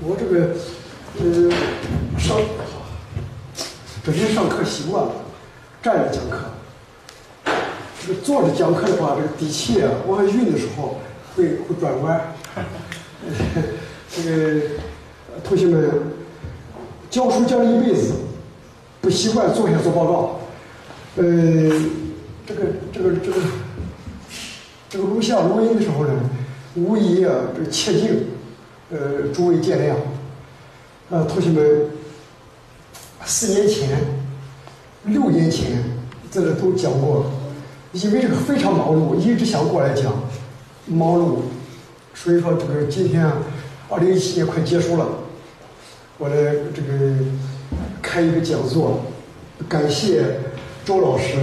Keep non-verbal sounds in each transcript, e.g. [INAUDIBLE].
我这个呃上整天上课习惯了，站着讲课。这个坐着讲课的话，这个底气啊往下运的时候会会转弯。[LAUGHS] 这个同学们教书教了一辈子，不习惯坐下做报告。呃，这个这个这个这个录像录音的时候呢，无疑啊这个切镜，呃，诸位见谅。呃，同学们，四年前、六年前在这都讲过，因为这个非常忙碌，一直想过来讲，忙碌，所以说这个今天啊，二零一七年快结束了，我来这个开一个讲座，感谢周老师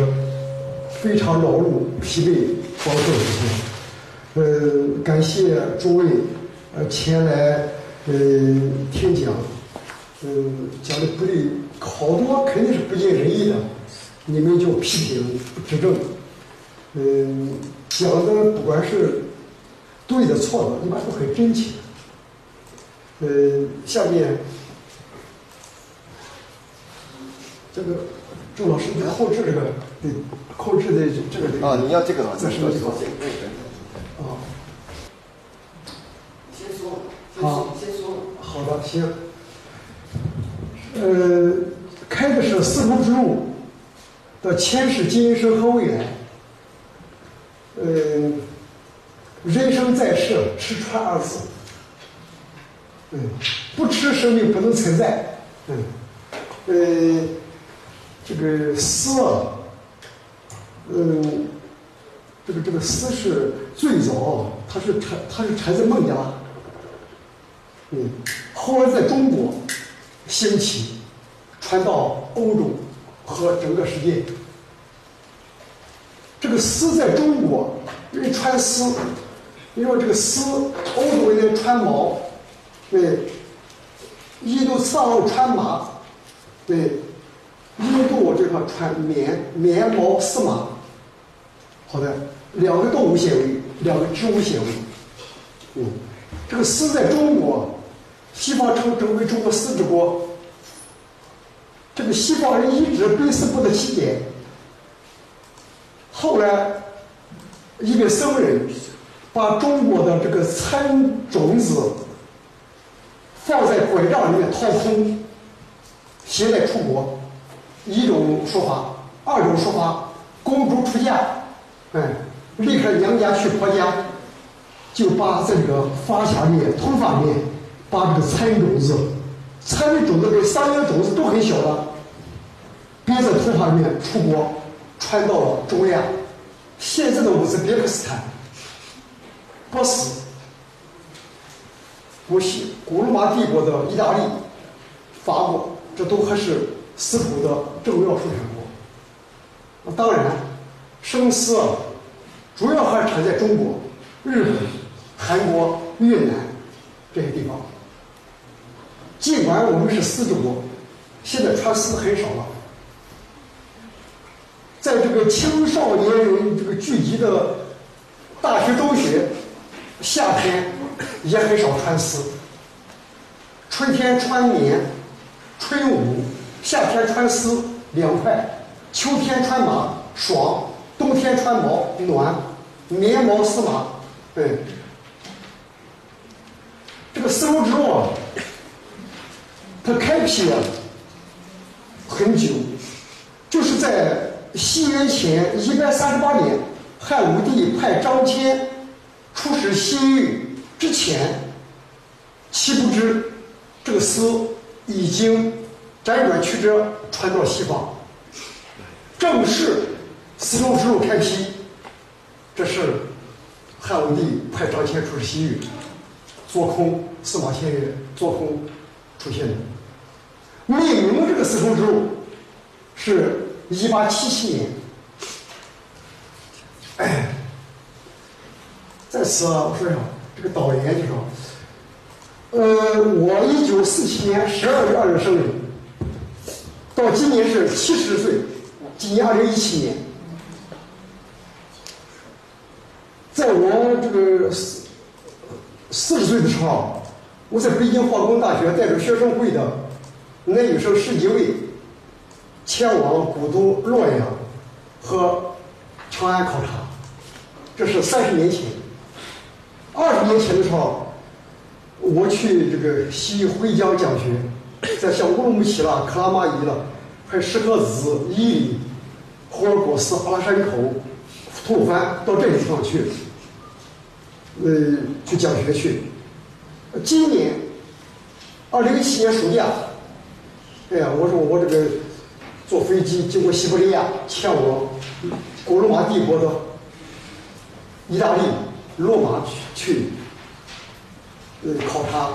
非常劳碌、疲惫、光做这些，呃，感谢诸位呃前来呃听讲。嗯，讲的不对，好多肯定是不尽人意的，你们就批评指正。嗯，讲的不管是对的错的，一般都很真切。嗯，下面这个周老师后置这个对后置的这个啊，你要这个再说这个啊，先说，好，好的，行。呃，开的是丝绸之路的前世今生和未来。呃，人生在世，吃穿二字。嗯，不吃生命不能存在。嗯，呃，这个丝啊，嗯，这个这个丝是最早，它是产它是产自孟加拉。嗯，后来在中国。兴起，传到欧洲和整个世界。这个丝在中国人穿丝，因为这个丝，欧洲人穿毛，对，印度次大陆穿麻，对，印度这块穿棉棉毛丝麻。好的，两个动物纤维，两个植物纤维。嗯，这个丝在中国。西方称之为中国丝之国。这个西方人一直百思不得其解。后来，一个僧人把中国的这个蚕种子放在拐杖里面掏空，携带出国。一种说法，二种说法，公主出嫁，哎，离开娘家去婆家，就把这个发卡里面、头发里面。把这个蚕种子，参的种子跟桑叶种子都很小的，憋在头发里面出国，传到了中亚，现在的乌兹别克斯坦、波斯、古希、古罗马帝国的意大利、法国，这都还是丝绸的重要生产国。那当然，生丝啊，主要还是产在中国、日本、韩国、越南这些地方。尽管我们是丝之国，现在穿丝很少了。在这个青少年人这个聚集的大学、中学，夏天也很少穿丝。春天穿棉，春捂；夏天穿丝，凉快；秋天穿麻，爽；冬天穿毛，暖。棉毛丝麻，对。这个丝绸之路啊。它开辟了很久，就是在西元前一百三十八年，汉武帝派张骞出使西域之前，岂不知这个丝已经辗转曲折传到西方，正是丝绸之路开辟，这是汉武帝派张骞出使西域，做空司马迁曰做空出现的。命名这个丝绸之路，是一八七七年。哎，在此啊，我说一下这个导言，就说，呃，我一九四七年十二月二日生人，到今年是七十岁，今年二零一七年，在我这个四四十岁的时候，我在北京化工大学带着学生会的男女生十几位，前往古都洛阳和长安考察。这是三十年前。二十年前的时候，我去这个西回疆讲学，在像乌鲁木齐了、克拉玛依了，还有石河子、伊犁、霍尔果斯、阿拉山口、吐鲁番到这些地方去，呃，去讲学去。今年，二零一七年暑假，哎呀，我说我这个坐飞机经过西伯利亚，前往古罗马帝国的意大利罗马去去，呃，考察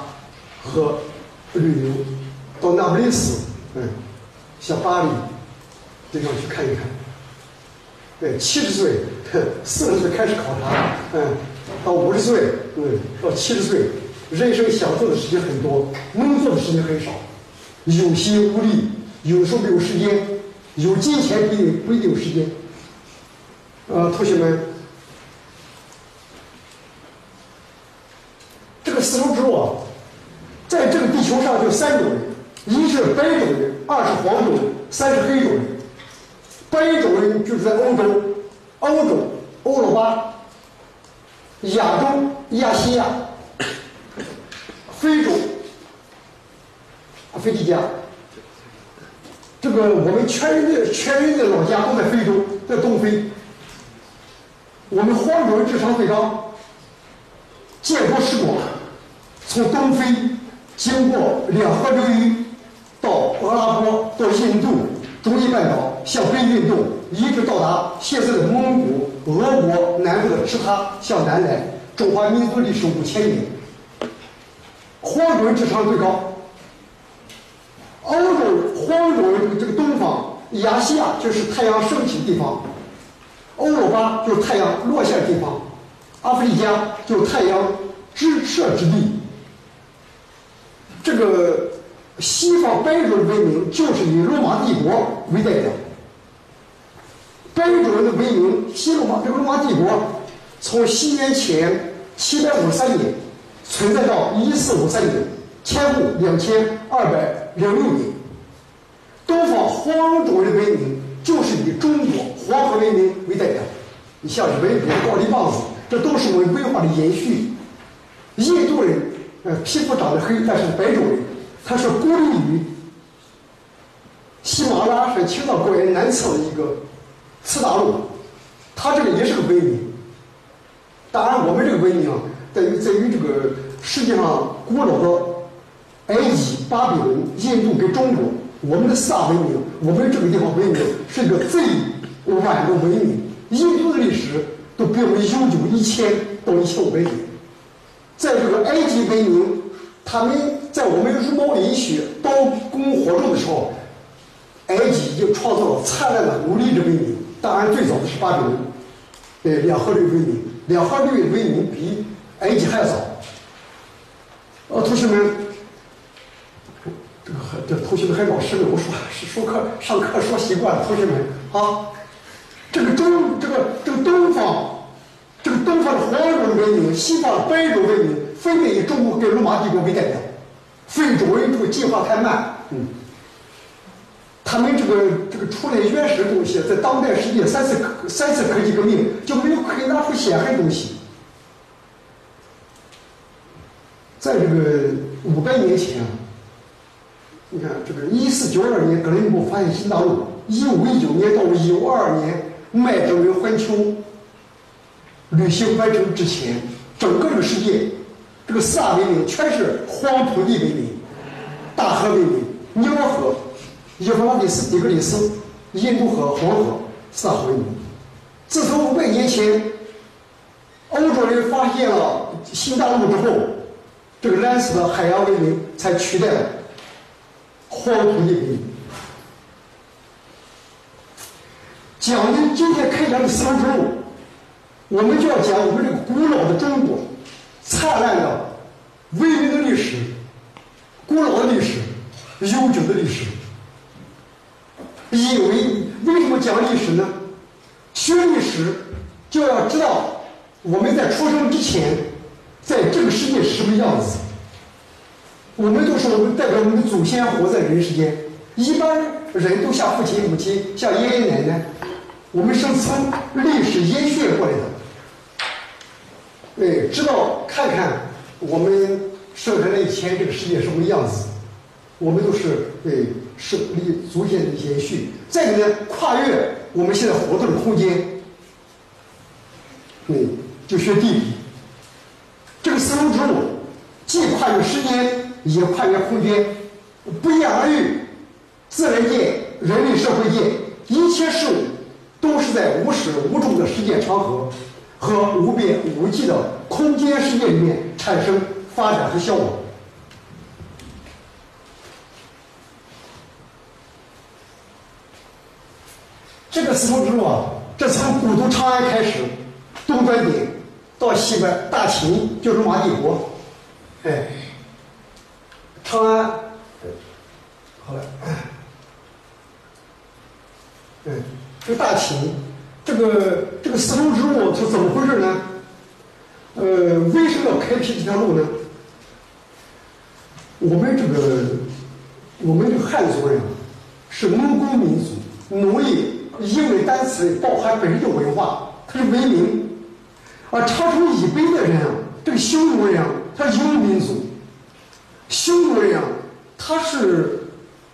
和旅游，到那不勒斯，嗯，像巴黎地方去看一看。对，七十岁、四十岁开始考察，嗯，到五十岁，嗯，到七十岁。人生想做的事情很多，能做的事情很少，有心无力，有时候没有时间，有金钱不一定不一定有时间。呃，同学们，这个丝绸之路啊，在这个地球上就三种人：一是白种人，二是黄种人，三是黑种人。白种人就是在欧洲、欧洲、欧罗巴、亚洲、亚细亚。非洲，啊，斐济家，这个我们全人的全人的老家都在非洲，在东非。我们黄种人智商最高，见多识广，从东非经过两河流域，到阿拉伯，到印度、中亚半岛，向北运动，一直到达现在的蒙古、俄国南部的赤塔，向南来，中华民族历史五千年。黄种人智商最高，欧洲黄种人这个东方亚细亚就是太阳升起的地方，欧罗巴就是太阳落下的地方，阿弗利加就是太阳直射之地。这个西方白种人文明就是以罗马帝国为代表，白种人的文明，西罗马这个罗马帝国从西元前七百五十三年。存在到一四五三年，前后两千二百零六年。东方黄种人文明就是以中国黄河文明为代表。你像日本人高丽棒子，这都是我们文化的延续。印度人，呃，皮肤长得黑，但是白种人，他是孤立于喜马拉雅山青藏高原南侧的一个次大陆，他这个也是个文明。当然，我们这个文明。在于在于这个世界上古老的埃及、巴比伦、印度跟中国，我们的四大文明，我们这个地方文明是一个最晚的文明。印度的历史都比我们悠久一千到一千五百年。在这个埃及文明，他们在我们茹毛饮血、刀工火种的时候，埃及已经创造了灿烂的奴隶制文明。当然，最早的是巴比伦，呃，两河流域文明，两河流域文明比。埃及还早，呃，同学们，这同学们还老师呢。我说是说课上课说习惯了，同学们啊，这个中这个这个东方，这个东方的黄种文明，西方的白种文明，分别以中国跟罗马帝国为代表。非洲人这个进化太慢，嗯，他们这个这个出来原始的东西，在当代世界三次三次科技革命就没有可以拿出显赫东西。在这个五百年前，你看这个一四九二年哥伦布发现新大陆，一五一九年到一五二年麦哲伦环球旅行完成之前，整个这个世界，这个四大文明全是黄土地文明、大河文明、尼罗河、幼发拉底斯、底格里斯、印度河、黄河四大文明。自从五百年前欧洲人发现了新大陆之后。这个蓝色的海洋文明才取代了黄土地文明。讲的今天开讲的丝绸之路，我们就要讲我们这个古老的中国灿烂的文明的历史，古老的历史，悠久的历史。因为为什么讲历史呢？学历史就要知道我们在出生之前。在这个世界是什么样子？我们都说我们代表我们的祖先活在人世间，一般人都像父亲、母亲、像爷爷奶奶，我们是从历史延续过来的。对，知道看看我们生下来以前这个世界什么样子，我们都是对是历祖先的延续。再一个呢，跨越我们现在活动的空间，对，就学地理。这个丝绸之路既跨越时间，也跨越空间，不言而喻。自然界、人类社会界一切事物，都是在无始无终的时间长河。和无边无际的空间世界里面产生发展和消亡。这个丝绸之路啊，这从古都长安开始，东端点到西边大秦就是马帝国，哎，长安，对好了，嗯，这个大秦。这个这个丝绸之路它怎么回事呢？呃，为什么要开辟这条路呢？我们这个我们这个汉族人是农耕民族，农业英文单词包含本身的文化，它是文明。而长城以北的人啊，这个匈奴人啊，他是游牧民族。匈奴人啊，他是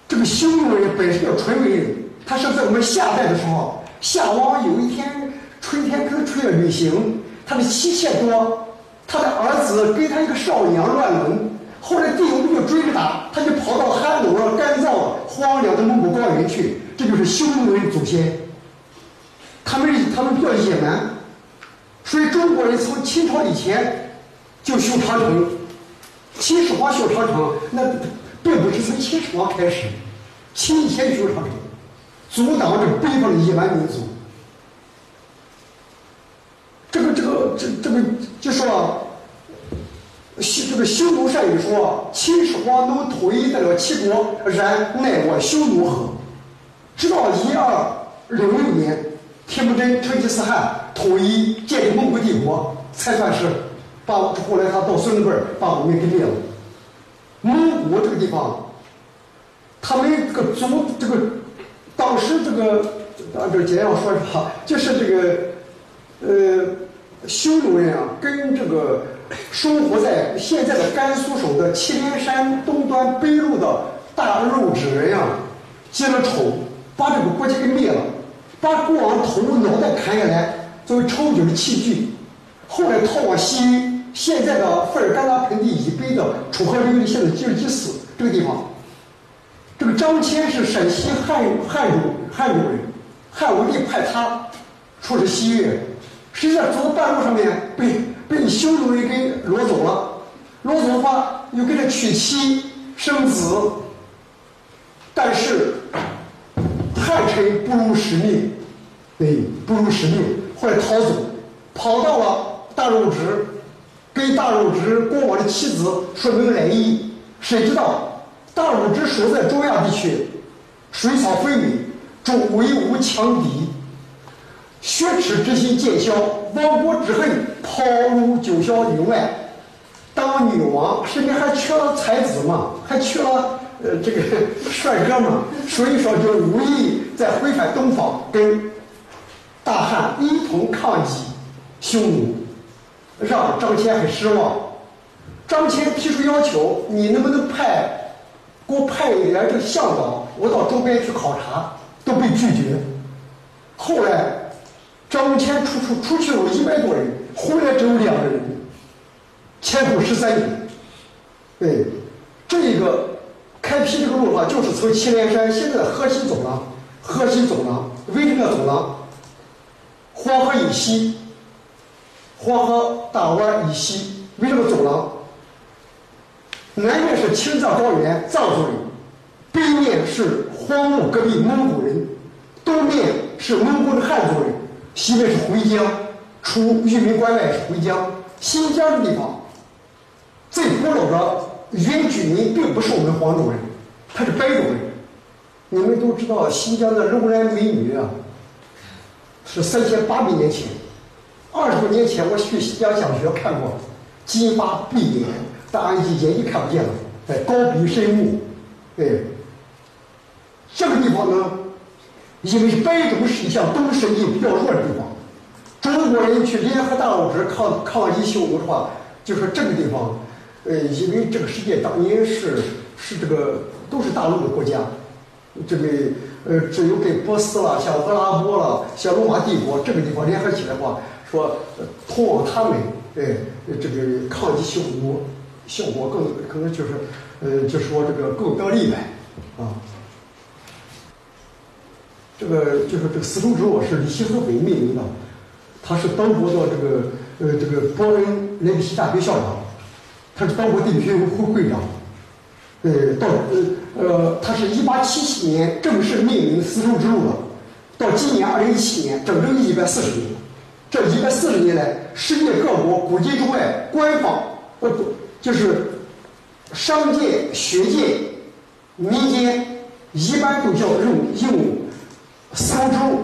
这个匈奴人本身叫纯文人，他是在我们夏代的时候。夏王有一天春天跟出去旅行，他的妻妾多，他的儿子跟他一个少娘乱伦，后来帝王就追着打，他就跑到寒冷、干燥、荒凉的蒙古高原去。这就是匈奴人祖先，他们他们比较野蛮，所以中国人从秦朝以前就修长城，秦始皇修长城，那并不是从秦始皇开始，秦以前修长城。阻挡着北方的野蛮民族。这个这个这这个就说，西这个匈奴善语说，秦始皇能统一得了齐国，然奈我匈奴何？直到一二六六年，铁木真成吉思汗统一建立蒙古帝国，才算是把后来他到孙子辈儿把我们给灭了。蒙古这个地方，他们这个族这个。当时这个按照简要说一下，[LAUGHS] 就是这个呃，匈奴人啊，跟这个生活在现在的甘肃省的祁连山东端北路的大肉质人啊，结了仇，把这个国家给灭了，把国王头脑袋砍下来作为抽酒的器具，后来逃往西域，现在的费尔干纳盆地以北的楚河流域，现在吉尔吉斯这个地方。这个张骞是陕西汉汉族汉族人，汉武帝派他出使西域，实际上走到半路上面被被匈奴人给掳走了，掳走的话又给他娶妻生子，但是汉臣不辱使命，对，不辱使命，后来逃走，跑到了大肉直，给大肉直国王的妻子说明来意，谁知道？大禹之所在中亚地区，水草肥美，周围无强敌，血耻之心渐消，亡国之恨抛入九霄云外。当女王身边还缺了才子嘛，还缺了呃这个帅哥嘛，所以说就无意再回返东方，跟大汉一同抗击匈奴，让张骞很失望。张骞提出要求，你能不能派？给我派一点这个向导，我到周边去考察，都被拒绝。后来张骞出出出去有一百多人，回来只有两个人，前后十三年。对，这一个开辟这个路的话，就是从祁连山现在的核心走廊，河西走廊为什么要走廊？黄河以西，黄河大湾以西为什么走廊？南面是青藏高原藏族人，北面是荒漠戈壁蒙古人，东面是蒙古的汉族人，西面是回疆，除玉门关外是回疆。新疆的地方最古老的原居民并不是我们黄种人，他是白种人。你们都知道新疆的楼兰美女啊，是三千八百年前，二十多年前我去新疆讲学看过，金发碧眼。大眼睛眼睛看不见了，在，高鼻深目，哎，这个地方呢，因为是北中是一项东势力比较弱的地方，中国人去联合大陆之抗抗击匈奴的话，就说这个地方，呃，因为这个世界当年是是这个都是大陆的国家，这个呃，只有跟波斯啦、像阿拉伯啦、像罗马帝国这个地方联合起来的话，说通往他们，哎，这个抗击匈奴。效果更可能就是，呃，就说这个更得力呗，啊，这个就是这个丝绸之路是李希和伟命名的，他是德国的这个呃这个伯恩莱比锡大学校长，他是德国地理学会会长，呃到呃呃他是一八七七年正式命名丝绸之路的，到今年二零一七年整整一百四十年，这一百四十年来，世界各国古今中外官方呃不。就是商界、学界、民间一般都叫用用丝绸，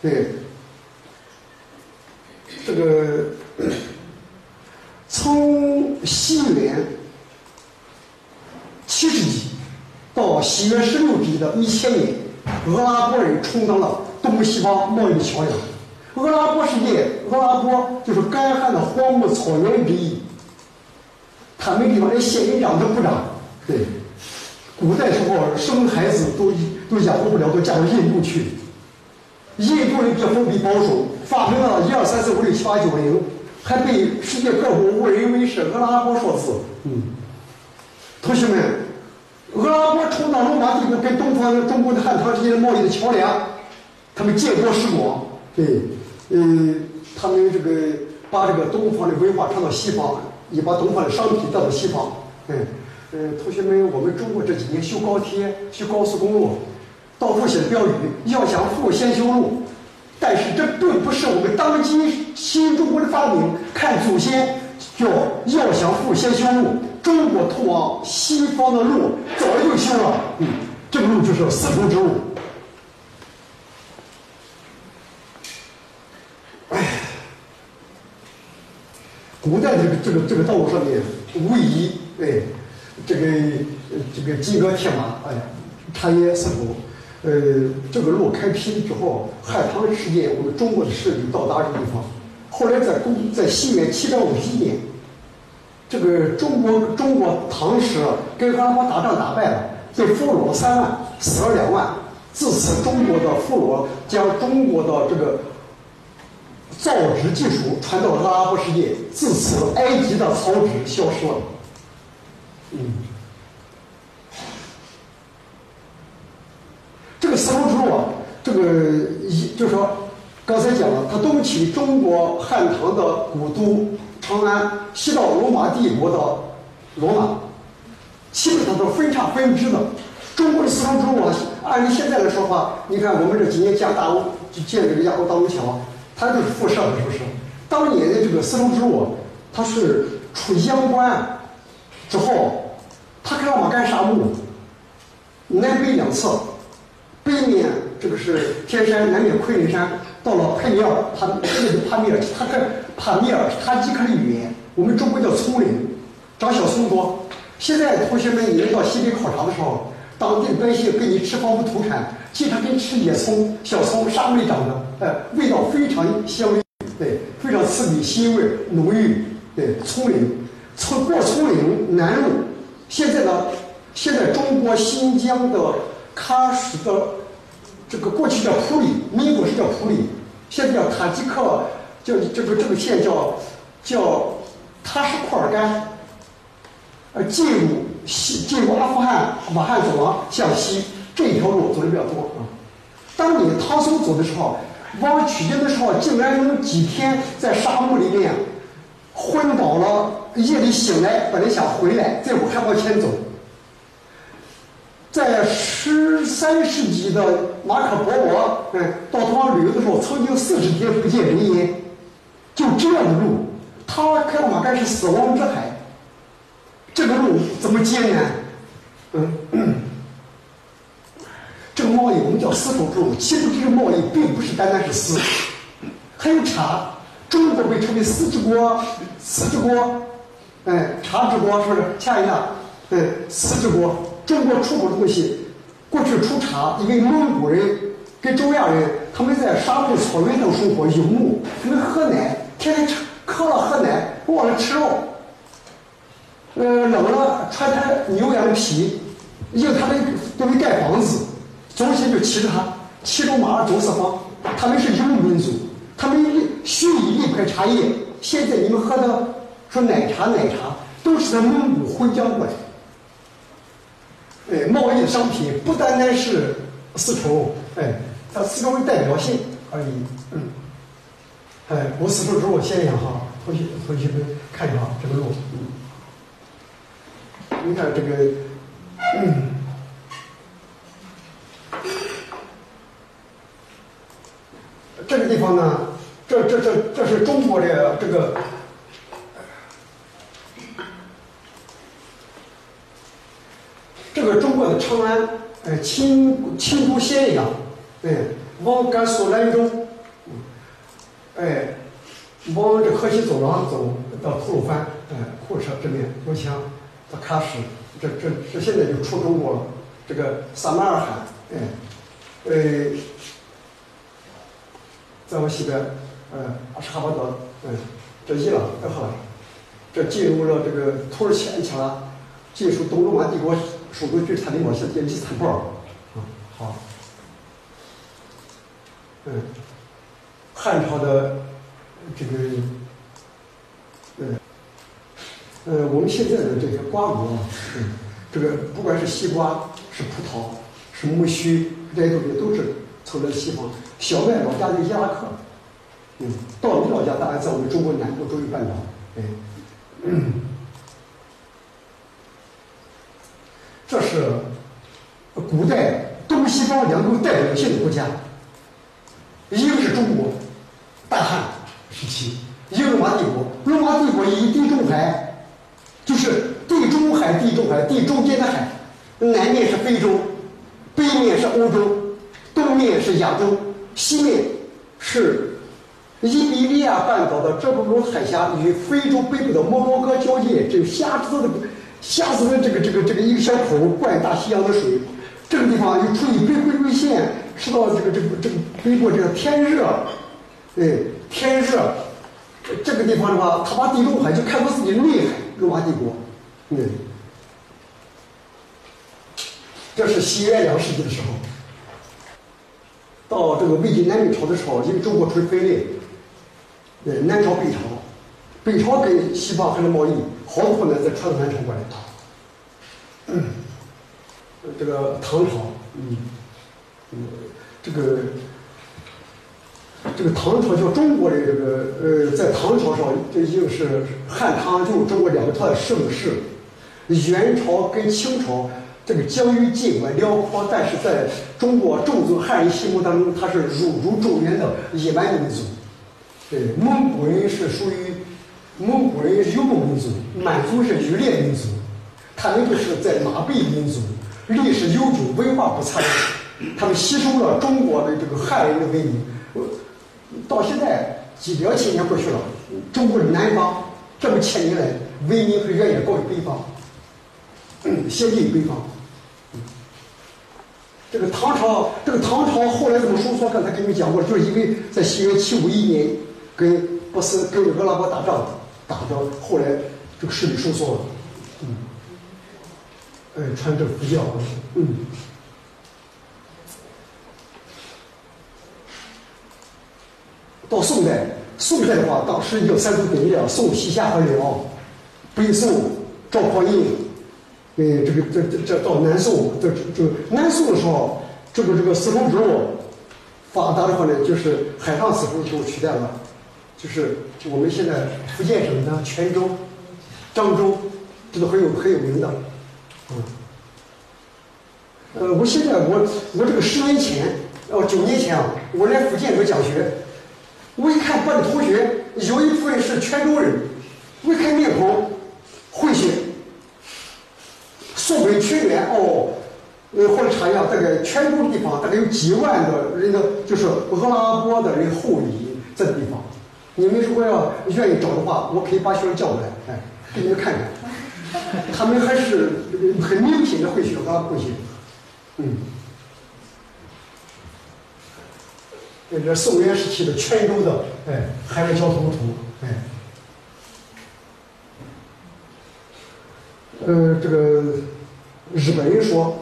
对，这个从西元七世纪到西元十六世纪的一千年，阿拉伯人充当了东西方贸易桥梁。阿拉伯世界，阿拉伯就是干旱的荒漠草原之一。他们地方连仙人掌都不长，对，古代时候生孩子都都养活不了，都嫁到印度去。印度人比较封闭保守，发明了一二三四五六七八九零，还被世界各国误认为是阿拉伯数字。嗯，同学们，阿拉伯充当罗马帝国跟东方中国的汉唐之间的贸易的桥梁，他们见多识广，对，嗯，他们这个把这个东方的文化传到西方。也把东方的商品带到西方，嗯，呃，同学们，我们中国这几年修高铁、修高速公路，到处写标语，要想富先修路。但是这并不是我们当今新中国的发明。看祖先，叫要想富先修路。中国通往西方的路早就修了，嗯，这个路就是丝绸之路。古代这个这个这个道路上面，无疑，哎，这个这个金戈铁马，哎，产业丝绸，呃，这个路开辟之后，汉唐时间，我们中国的势力到达这个地方。后来在公在西元七百五十一年，这个中国中国唐时跟阿拉伯打仗打败了，被俘虏了三万，死了两万。自此，中国的俘虏将中国的这个。造纸技术传到了阿拉伯世界，自此埃及的草纸消失了。嗯，这个丝绸之路啊，这个一就是说，刚才讲了，它东起中国汉唐的古都长安，西到罗马帝国的罗马，基本上都分叉分支的。中国的丝绸之路啊，按你现在来说的话，你看我们这几年建大欧，就建这个亚欧大陆桥。它就是辐射的，是不是？当年的这个丝绸之路，它是出阳关之后，它开了马干沙漠，南北两侧，北面这个是天山，南面昆仑山，到了帕米尔，它那是帕米尔，它跟帕米尔塔吉克的语言，我们中国叫丛林，长小松多。现在同学们你们到西北考察的时候，当地百姓给你吃房屋土产。其实它跟吃野葱、小葱、沙里长的，哎，味道非常香味，对，非常刺激，腥味浓郁，对，葱林，从过葱林南路，现在呢，现在中国新疆的喀什的这个过去叫普里，民国是叫普里，现在叫塔吉克，叫这个这个县叫叫塔什库尔干，呃，进入西进入阿富汗马汉走廊向西。这一条路走的比较多啊。当你唐僧走的时候，往取经的时候，竟然有几天在沙漠里面昏倒了，夜里醒来，本来想回来，结果还往前走。在十三世纪的马可波罗，嗯，到东方旅游的时候，曾经四十天不见人烟，就这样的路，他开了马干是死亡之海，这个路怎么艰难？嗯。贸易我们叫丝绸之路，其实这个贸易并不是单单是丝，还有茶。中国被称为丝之国，丝之国，哎，茶之国是不是？下一个，嗯，丝之国，中国出口的东西，过去出茶，因为蒙古人跟周亚人他们在沙漠草原上生活游牧，他们喝奶，天天吃渴了喝奶，忘了吃肉。呃，冷了穿他牛羊皮，因为他们都会盖房子，中心就骑着它，骑着马走四方。他们是游牧民族，他们蓄意离不开茶叶。现在你们喝的说奶茶奶茶，都是从蒙古回疆过来。哎，贸易商品不单单是丝绸，哎，它丝绸为代表性而已。嗯，哎，我丝绸之路先讲哈，同学同学们看一下这个路。嗯。你看这个，嗯，这个地方呢，这这这这是中国的这个，这个中国的长安，哎，秦秦都咸阳，哎，往甘肃兰州，哎，往这河西走廊走到吐鲁番，哎，库车这边东墙。到喀什，这这这现在就出中国了。这个撒马尔罕，哎，呃，在我西边，呃，阿什哈巴德，嗯，这伊朗，这好，这进入了这个土耳其安卡拉，进入东罗马帝国首都君士坦丁堡，现在伊斯坦布尔，啊，好，嗯，汉朝的这个，嗯。呃，我们现在的这些瓜果，嗯，这个不管是西瓜、是葡萄、是苜蓿，这些东西都是从这西方。小麦老家在伊拉克，嗯，稻米老家当然在我们中国南部中亚半岛，哎，嗯，这是古代东西方两种代表性的国家，一个是中国，大汉时期，一个罗马帝国，罗马帝国以地中海。就是地中海，地中海，地中间的海，南面是非洲，北面是欧洲，东面是亚洲，西面是伊比利亚半岛的这布鲁海峡与非洲北部的摩洛哥交界，这狭子的狭子的这个这个这个一个小口灌大西洋的水，这个地方又处于北回归线，赤道这个这个这个北部这个天热，哎，天热，这个地方的话，他把地中海就看作自己的内海。罗马帝国，嗯，这是西元两世纪的时候，到这个魏晋南北朝的时候，因为中国处于分裂，呃，南朝北朝，北朝跟西方还是贸易，好多呢在传到南朝过来。嗯，这个唐朝，嗯，这个。这个唐朝叫中国的这个呃，在唐朝上这已经是汉唐就中国两个朝的盛世。元朝跟清朝这个疆域尽管辽阔，但是在中国众族汉人心目当中，他是如入中原的野蛮民族。对，蒙古人是属于蒙古人游牧民族，满族是渔猎民族，他们就是在马背民族，历史悠久，文化不差，他们吸收了中国的这个汉人的文明。到现在几两千年过去了，中国的南方这么千年来文明和远远高于北方，[CLEARS THROAT] 先进于北方。这个唐朝，这个唐朝后来怎么收缩？刚才给你们讲过了，就是因为在西元七五一年跟波斯跟阿拉伯打仗，打的后来这个势力收缩了。嗯，哎，穿这佛教，嗯。到宋代，宋代的话，当时有三足鼎立了，宋、西夏和辽。北宋赵匡胤，呃，这个这这这到南宋，这这南宋的时候，这个这个丝绸之路发达的话呢，就是海上丝绸之路取代了，就是我们现在福建省的泉州、漳州，这都很有很有名的。嗯，呃，我现在我我这个十年前哦九年前啊，我来福建做讲学。我一看班里同学有一部分是泉州人，我一看面孔混血，宋北屈原哦，呃，或者查一下，大概泉州地方大概有几万的人的，就是阿拉伯的人后裔这地方。你们如果要愿意找的话，我可以把学生叫过来，哎，给你们看看。他们还是很明显的会选他过去。嗯，这是宋元时期的泉州的哎海外交通图哎。呃，这个日本人说，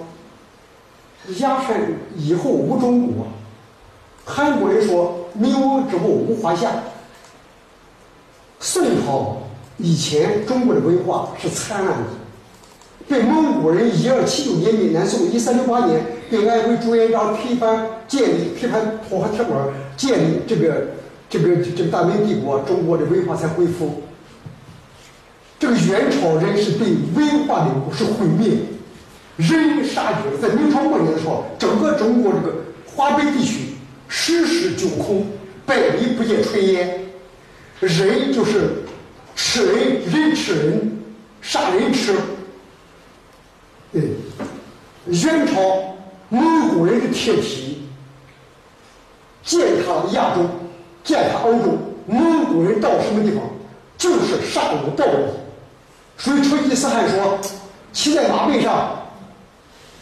鸦片以后无中国；韩国人说，明亡之后无华夏。宋朝以前，中国的文化是灿烂的。被蒙古人一二七九年灭南宋，一三六八年被安徽朱元璋推翻建立，推翻妥和铁管建立这个这个这个大明帝国，中国的文化才恢复。这个元朝人是对文化的是毁灭，人杀绝。在明朝末年的时候，整个中国这个华北地区十室九空，百里不见炊烟，人就是吃人，人吃人，杀人吃。对，元朝蒙古人的铁蹄践踏亚洲，践踏欧洲，蒙古人到什么地方就是杀戮暴力。所以成吉思汗说：“骑在马背上，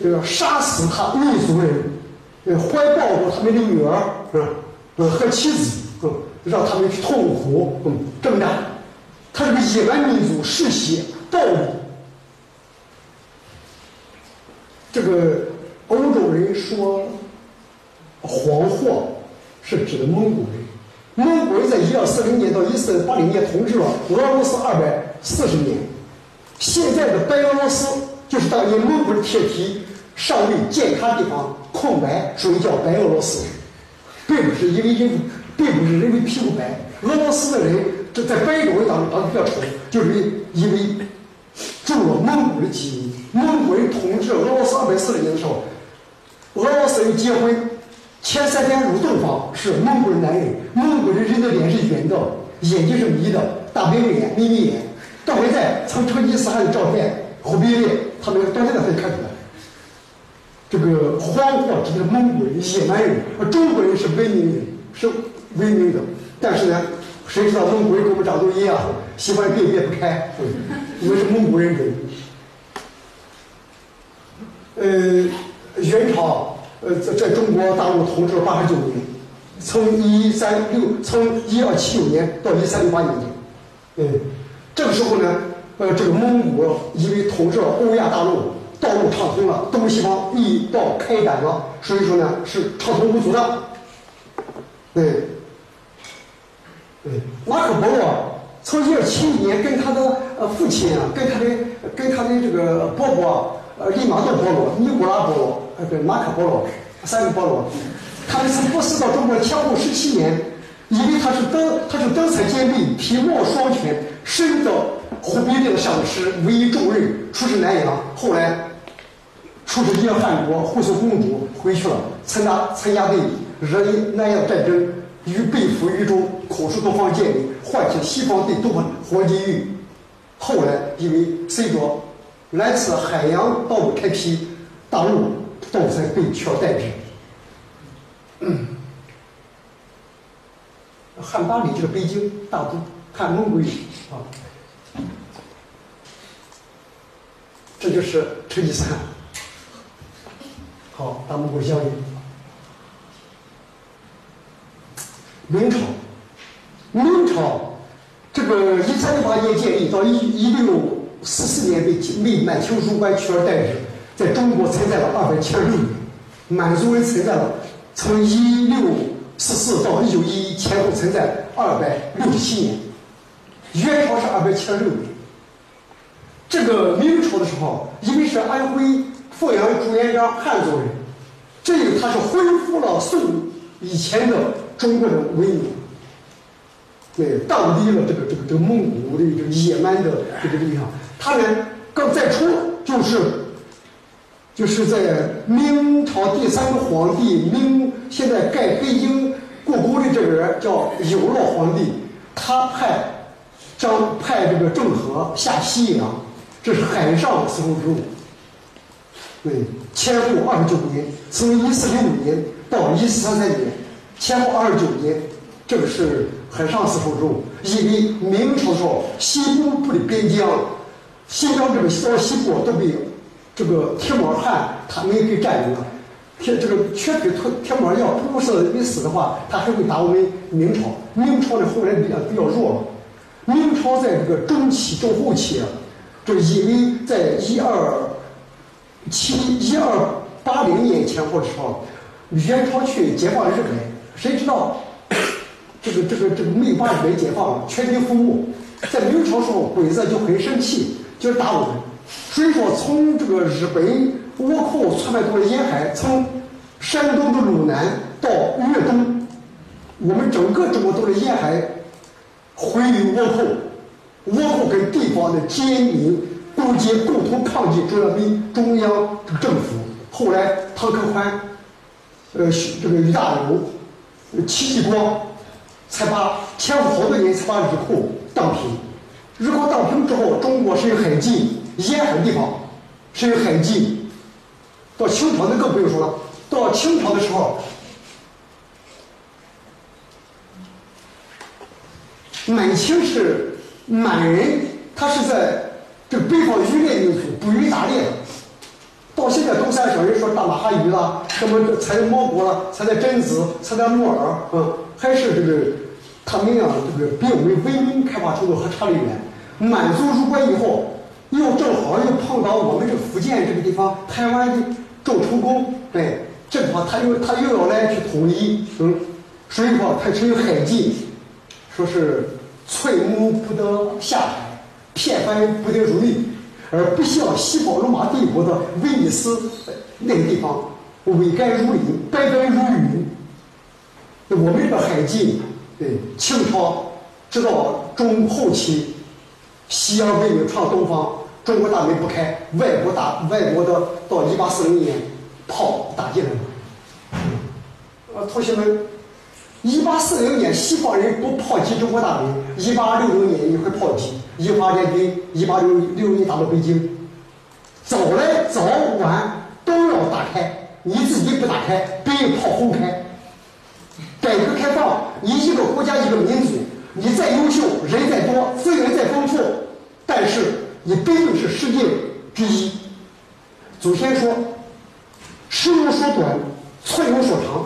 这个杀死他民族人，呃，怀抱着他们的女儿，嗯，和妻子，嗯，让他们去痛苦，嗯，挣扎。他这个野蛮民族，嗜血暴力。这个欧洲人说黄祸，是指的蒙古人。蒙古人在一二四零年到一四八零年统治了俄罗斯二百四十年。”现在的白俄罗斯就是当年蒙古的铁蹄尚未践踏地方空白，所以叫白俄罗斯，并不是因为人，并不是因为皮肤白。俄罗斯的人这在白种人当中长得比较丑，就是因为中了蒙古的基因。蒙古人统治俄罗斯二百四十年的时候，俄罗斯人结婚前三天入洞房是蒙古的男人，蒙古的人的脸是圆的，眼睛是眯的，大眯眯眼，眯眯眼。到现在，从成吉思汗的照片、忽必烈，他们到现在才看出来，这个荒漠指的是蒙古人、野蛮人，而中国人是文明人，是文明的。但是呢，谁知道蒙古人跟我们长得一样，喜欢别别不开，因为是蒙古人种。呃，元朝呃在在中国大陆统治了八十九年，从一三六从一二七九年到一三六八年，嗯。这个时候呢，呃，这个蒙古因为统治了欧亚大陆，道路畅通了，东西方一道开展了，所以说呢是畅通无阻的。对，对，马可波罗从一二七一年跟他的呃父亲啊，跟他的跟他的这个伯伯呃利玛窦波罗、尼古拉波罗，呃对，马可波罗三个波罗，他们从波斯到中国前后十七年，因为他是德他是德才兼备，体貌双全。深得忽必烈的赏识，委重任，出使南洋。后来出使伊汉国，护送公主回去了，参加参加对日南洋战争，与被俘于中，口述多方建议，唤起西方对东方黄金域。后来因为随着来自海洋道路开辟，大陆都在被取而代之。汉巴里就是北京大都。汉蒙古语啊，这就是成吉思汗。好，大蒙古效应。明朝，明朝这个一三六八年建立，到一一六四四年被被满清入关取而代之，在中国存在了二百七十六年，满族人存在了从一六四四到一九一一前后存在二百六十七年。元朝是二百七十六年，这个明朝的时候，因为是安徽阜阳朱元璋汉族人，这个他是恢复了宋以前的中国的文明，对，荡涤了这个这个这个蒙古的这个野蛮的这个地方。他呢，刚再出就是就是在明朝第三个皇帝明，现在盖北京故宫的这个人叫永乐皇帝，他派。张派这个郑和下西洋，这是海上丝绸之路。对，前后二十九年，从一四零五年到一四三三年，前后二十九年，这个是海上丝绸之路。因为明朝时候西部部的边疆新疆这个到西部都被这个铁木尔汗他们给占领了。铁这个缺腿铁铁木尔要不是没死的话，他还会打我们明朝。明朝呢后来比较比较弱了。明朝在这个中期中后期，就因为在一二七一二八零年前后的时候，元朝去解放日本，谁知道 [COUGHS] 这个这个这个没把日本解放，全军覆没。在明朝时候，鬼子就很生气，就是打我们。所以说，从这个日本倭寇出卖到了沿海，从山东的鲁南到粤东，我们整个中国都是沿海回于倭寇，倭寇跟地方的奸民勾结，共同抗击中央民中央政府。后来，唐克宽、呃，这个于大猷、戚继光，才把前后好多年才把日寇荡平。日寇荡平之后，中国是有海禁，沿海地方是有海禁。到清朝那更不用说了。到清朝的时候，满清是满人，他是在这个北方渔猎民族，捕鱼打猎。到现在东三省人说大马哈鱼了，什么采蘑菇了，采的榛子，采的木耳，嗯，还是这个他们啊，这个比我们文明开发程度还差得远。满族入关以后，又正好又碰到我们这福建这个地方，台湾的郑成功，对。正好他又他又要来去统一，嗯，所以说他成有海禁，说是翠木不得下海，片帆不得入内，而不像西方罗马帝国的威尼斯那个地方，桅杆如林，白帆如云。那我们这个海禁，对清朝直到中后期，西洋文明传东方，中国大门不开，外国大外国的到一八四零年。炮打进来了，呃，同学们，一八四零年西方人不炮击中国大门，一八六零年你会炮击，英法联军一八六六年打到北京，早来早晚都要打开，你自己不打开，别人炮轰开。改革开放，你一个国家一个民族，你再优秀，人再多，资源再丰富，但是你毕竟是世界之一。祖先说。时有所短，寸有所长。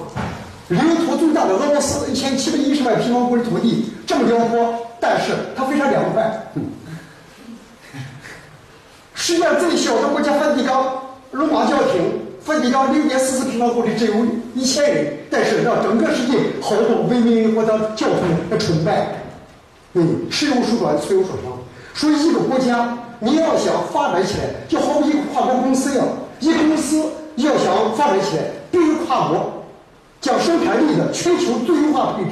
领土最大的俄罗斯一千七百一十万平方公里土地这么辽阔，但是它非常凉快。世界最小的国家梵蒂冈，罗马教廷，梵蒂冈六点四四平方公里只有一千人，但是让整个世界好多文明或者教徒来崇拜。嗯，时有所短，寸有所长。所以一个国家你要想发展起来，就好比一个跨国公司一样，一个公司。要想发展起来，必须跨国，讲生产力的全球最优化配置。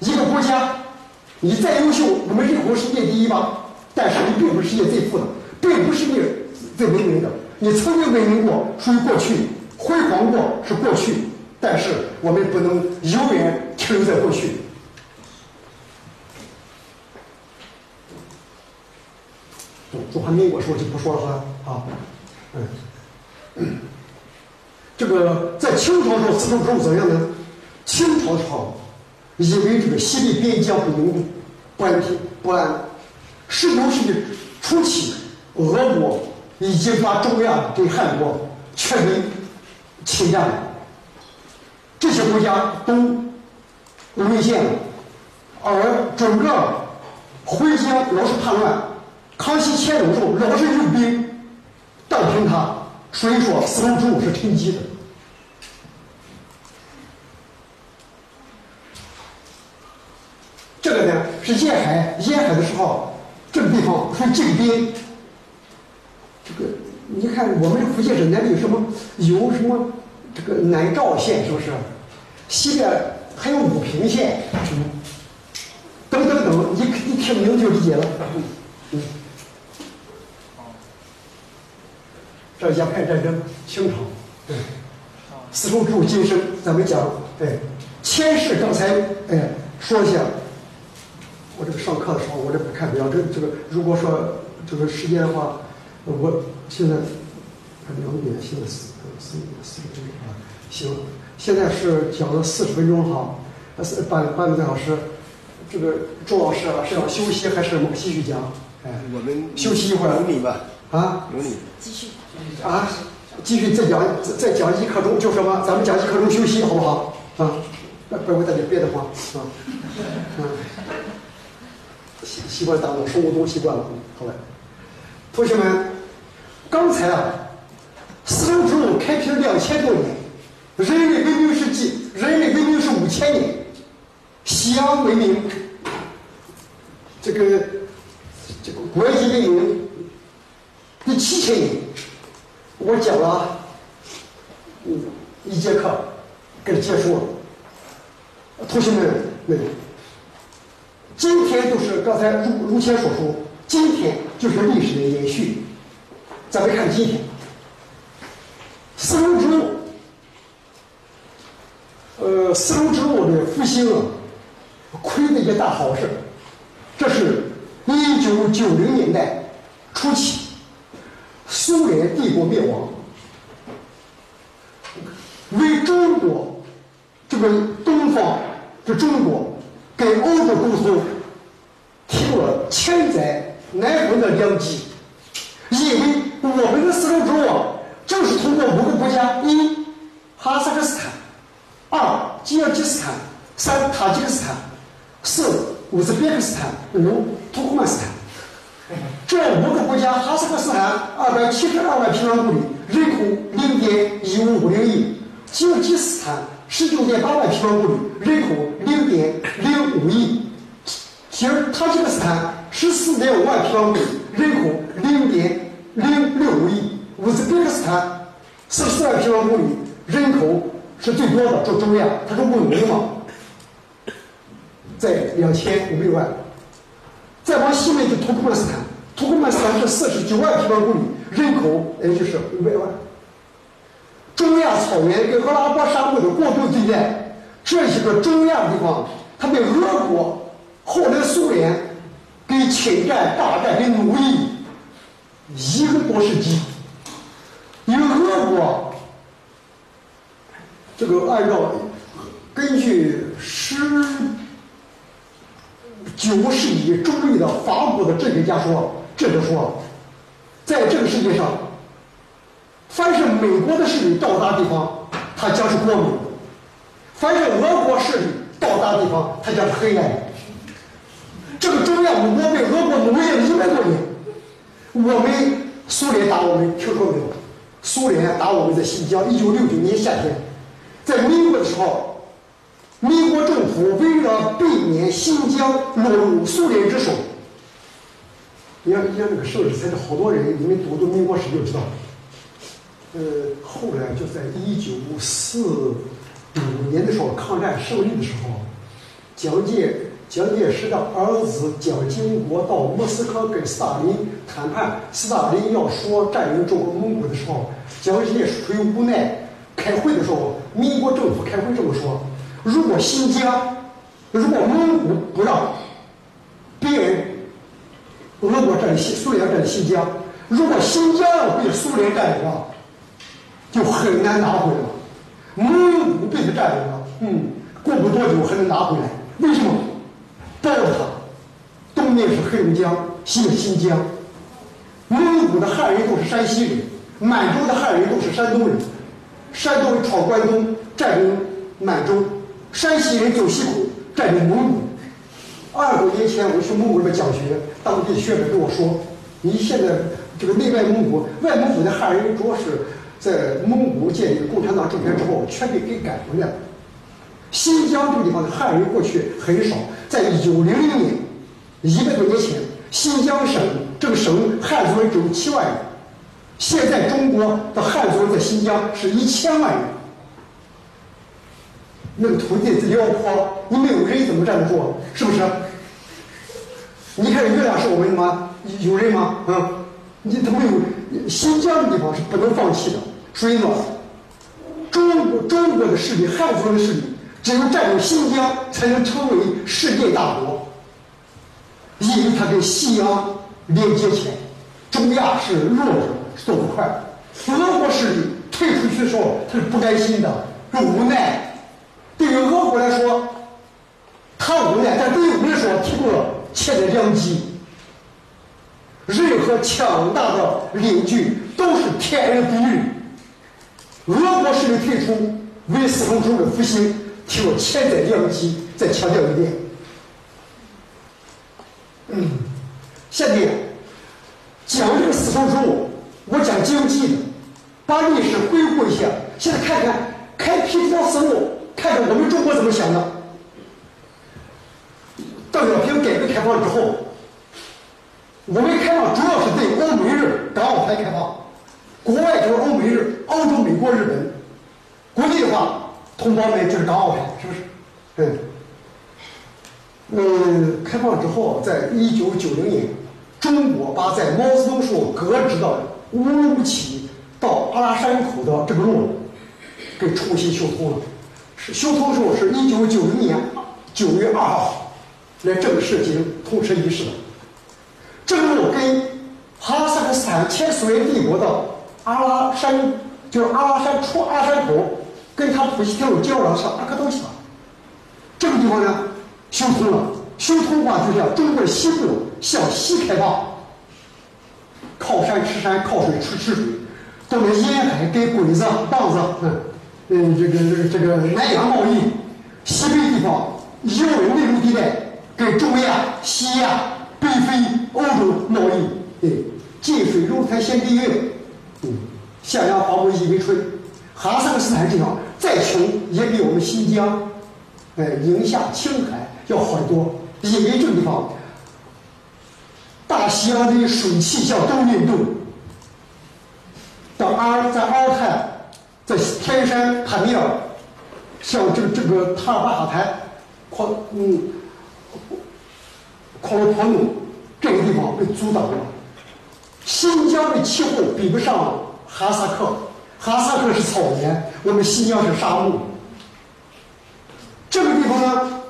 一个国家，你再优秀，我们人口世界第一吧，但是你并不是世界最富的，并不是你最文明的。你曾经文明过，属于过去；辉煌过是过去，但是我们不能永远停留在过去。中华民国时候就不说了哈，啊，嗯。这个在清朝时候，四川时候怎样呢？清朝时候，因为这个西北边疆不宁不安平不安，十九世纪初期，俄国已经把中亚给汉国全面侵占了，这些国家都沦陷了，而整个回疆老是叛乱，康熙乾隆时候老是用兵荡平他。所以说，丝绸之路是趁机的。这个呢是沿海，沿海的时候，这个地方是禁边。这个你看，我们福建省那里有什么？有什么？这个南诏县是不是？西边还有武平县，等等等，你一听名字就理解了。嗯。这鸦片战争，清朝，对，丝绸之路今生，咱们讲，对，前世刚才哎说一下，我这个上课的时候，我这不看表，这这个如果说这个时间的话，我现在两点，现在四四四个钟啊，行，现在是讲了四十分钟哈，四半半个多小时，这个周老师啊是要休息还是继续讲？哎，我们休息一会儿有你吧，啊有你。继续。啊，继续再讲再讲一刻钟，就什么？咱们讲一刻钟休息，好不好？啊，那不然我在这憋得慌啊，嗯，习习惯大脑，生物钟习惯了，好了，同学们，刚才啊，丝绸之路开辟了两千多年，人类文明是几？人类文明是五千年，西洋文明，这个这个国际文明第七千年。我讲了，嗯，一节课，给结束了。同学们，们，今天就是刚才如如前所说，今天就是历史的延续。咱们看今天，丝绸之路，呃，丝绸之路的复兴啊，亏的一件大好事。这是一九九零年代初期。苏联帝国灭亡，为中国这个东方这中国给欧洲沟通提供了千载难逢的良机，因为我们的丝绸之路就是通过五个国家：一哈萨克斯坦，二吉尔吉斯坦，三塔吉克斯坦，四乌兹别克斯坦，五土库曼斯坦。这五个国家：哈萨克斯坦二百七十二万平方公里，人口零点一五五零亿；吉尔吉斯坦十九点八万平方公里，人口零点；吉尔塔吉克斯坦十四点五万平方公里，人口零点零六五亿；乌兹别克斯坦四十四万平方公里，人口是最多的，这中亚，它是文明嘛，在两千五百万。再往西面就土库曼斯坦，土库曼斯坦是四十九万平方公里，人口也就是五百万。中亚草原跟阿拉伯沙漠的过渡地带，这些个中亚地方，它被俄国后来苏联给侵占、霸占、跟奴役一个多世纪。因为俄国这个按照根据十。九世纪中立的法国的政治家说，这就说，在这个世界上，凡是美国的势力到达地方，它将是光明；凡是俄国势力到达地方，它将是黑暗的。这个中亚我被俄国奴役了一百多年，我们苏联打我们，听说没有？苏联打我们在新疆，一九六九年夏天，在民国的时候。民国政府为了避免新疆落入苏联之手，你看，你看那个盛世才是好多人，你们读读民国史就知道。呃，后来就在一九四五年的时候，抗战胜利的时候，蒋介蒋介石的？儿子蒋经国到莫斯科跟斯大林谈判，斯大林要说占领中国蒙古的？时候，蒋介石出于无奈，开会的？时候，民国政府开会这么说。如果新疆，如果蒙古不让别人俄国占领新苏联占领新疆，如果新疆要被苏联占领了，就很难拿回来了。蒙古被他占领了，嗯，过不多久还能拿回来。为什么？包着它，东面是黑龙江，西面新疆。蒙古的汉人都是山西人，满洲的汉人都是山东人，山东人闯关东，占领满洲。山西人走西口，占领蒙古。二十多年前，我去蒙古那边讲学，当地学者跟我说：“你现在这个内外蒙古，外蒙古的汉人主要是在蒙古建立共产党政权之后，全被给赶回来了。新疆这个地方的汉人过去很少，在一九零零年，一百多年前，新疆省这个省汉族人只有七万人，现在中国的汉族人在新疆是一千万人。”那个土地在辽阔，你没有人怎么站得住？是不是？你看月亮是我们吗？有人吗？啊，你他没有。新疆的地方是不能放弃的。所以呢，中国中国的势力，汉族的势力，只有占领新疆，才能成为世界大国。因为它跟西洋连接起来，中亚是弱者，走不快。俄国势力退出去的时候，他是不甘心的，是无奈。对于俄国来说，他无奈；但对于我们来说，提供了切的良机。任何强大的邻居都是天然敌人。俄国势力退出，为四川省的复兴提了潜在良机。再强调一遍，嗯，下面讲这个四川省，我讲经济的，把历史回顾一下。现在看看开辟这条思路，看看我们中国怎么想的。邓小平改革开放之后，我们开放主要是对欧美日港澳台开放，国外就是欧美日，欧洲、美国、日本，国内的话，同胞们就是港澳台，是不是？嗯。嗯，开放之后，在一九九零年，中国把在毛泽东所搁置的乌鲁木齐到阿拉山口的这个路给重新修通了。是修通时候是一九九零年九月二号来正式进行通车仪式的。这个路跟哈萨克斯坦前苏联帝国的阿拉山，就是阿拉山出阿拉山口，跟它浦西铁路接壤是阿克东西这个地方呢？修通了，修通的话就像中国西部向西开放，靠山吃山，靠水吃吃水，到了沿海跟鬼子、棒子，嗯嗯，这个这个这个南洋贸易，西北地方有内陆地带跟中亚、西亚、北非、欧洲贸易，对，近水楼台先得月，嗯，向阳花木一为春，哈萨克斯坦这样再穷也比我们新疆，哎，宁夏、青海。要好得多，因为这个地方，大西洋的水气向东运动，到阿在阿尔泰，在天山塔米尔，像这个这个塔尔巴哈台，矿嗯，矿罗坡努这个地方被阻挡了。新疆的气候比不上哈萨克，哈萨克是草原，我们新疆是沙漠。这个地方呢？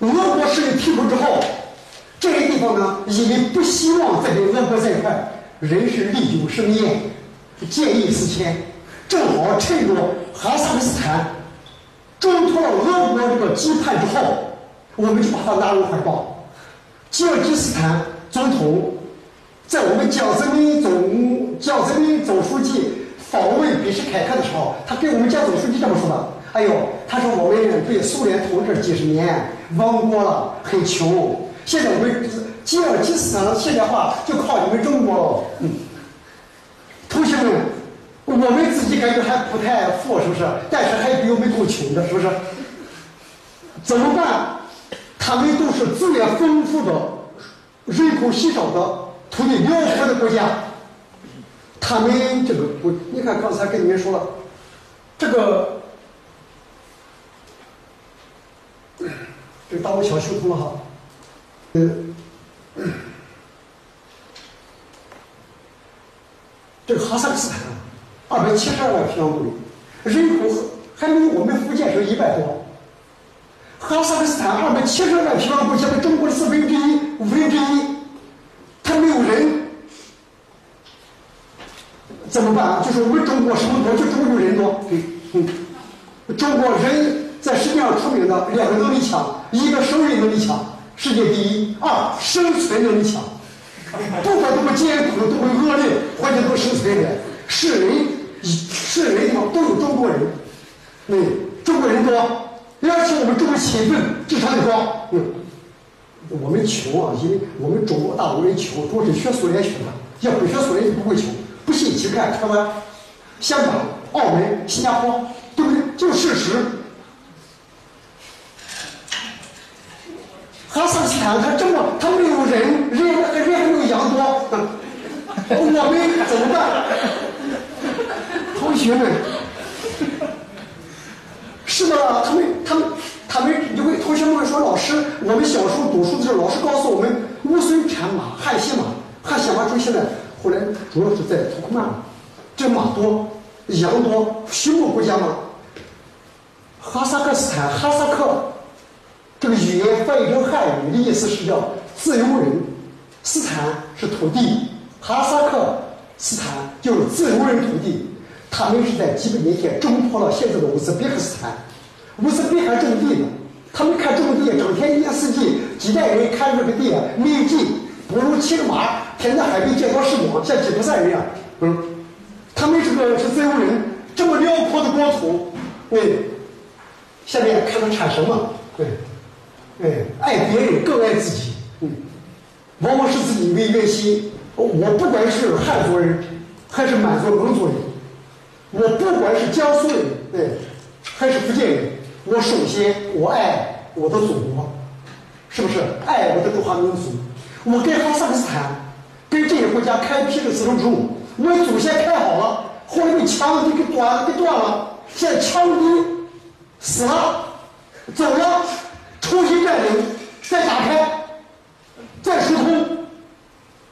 俄国势力退出之后，这些地方呢，因为不希望再跟俄国在一块，人是历久生厌，见异思迁，正好趁着哈萨克斯坦挣脱了俄国这个羁绊之后，我们就把它纳入怀抱。吉尔吉斯坦总统在我们江泽民总江泽民总书记访问比什凯克的时候，他跟我们江总书记这么说的。哎呦，他说我们被苏联统治几十年，亡国了，很穷。现在我们吉尔吉斯斯坦现代化就靠你们中国了。同学们，我们自己感觉还不太富，是不是？但是还比我们够穷的，是不是？怎么办？他们都是资源丰富的、人口稀少的、土地辽阔的国家。他们这个不，你看刚才跟你们说了，这个。这个大路桥修通了哈，呃，这个哈萨克斯坦二百七十二万平方公里，人口还没有我们福建省一百多。哈萨克斯坦二百七十二万平方公里，现在中国的四分之一、五分之一，它没有人，怎么办？就是我们中国什么多？就中国人多，中国人。在世界上出名的两个能力强，一个生育能力强，世界第一；二生存能力强，不管多么艰苦、多么恶劣，环境都生存的。是人，是人地方都有中国人，嗯，中国人多，而且我们中国勤奋，智商也高。嗯，我们穷啊，因为我们中国大陆人穷，主要是学苏联学的，要不学苏联就不会穷。不信去看台湾、香港、澳门、新加坡，对不对？就事实。哈萨克斯坦，他这么，他没有人，人人还没有羊多，我们怎么办？同学们，是的，他们，他们，他们，你会同学们会说，老师，我们小时候读书的时候，老师告诉我们，乌孙产马，汉西马，汉西马主现在后来主要是在土库曼，这马多，羊多，畜牧国家嘛。哈萨克斯坦，哈萨克。这个语言翻译成汉语的意思是叫自由人，斯坦是土地，哈萨克斯坦就是自由人土地。他们是在几百年前征服了现在的乌兹别克斯坦，乌兹别克种地的，他们看种地，整天一年四季几代人看这个地，没劲，不如骑着马天南海北见多识广，像吉普赛人一样。嗯，他们这个是自由人，这么辽阔的国土，对。下面看他产什么？对，哎，爱别人更爱自己。嗯，往往是自己为圆心。我不管是汉族人，还是满族、蒙族人，我不管是江苏人，对，还是福建人，我首先我爱我的祖国，是不是？爱我的中华民族。我跟哈萨克斯坦，跟这些国家开辟的丝绸之路，我祖先开好了，后来被强敌给断给断了，现在强敌死了，走了，重新占领，再打开，再疏通，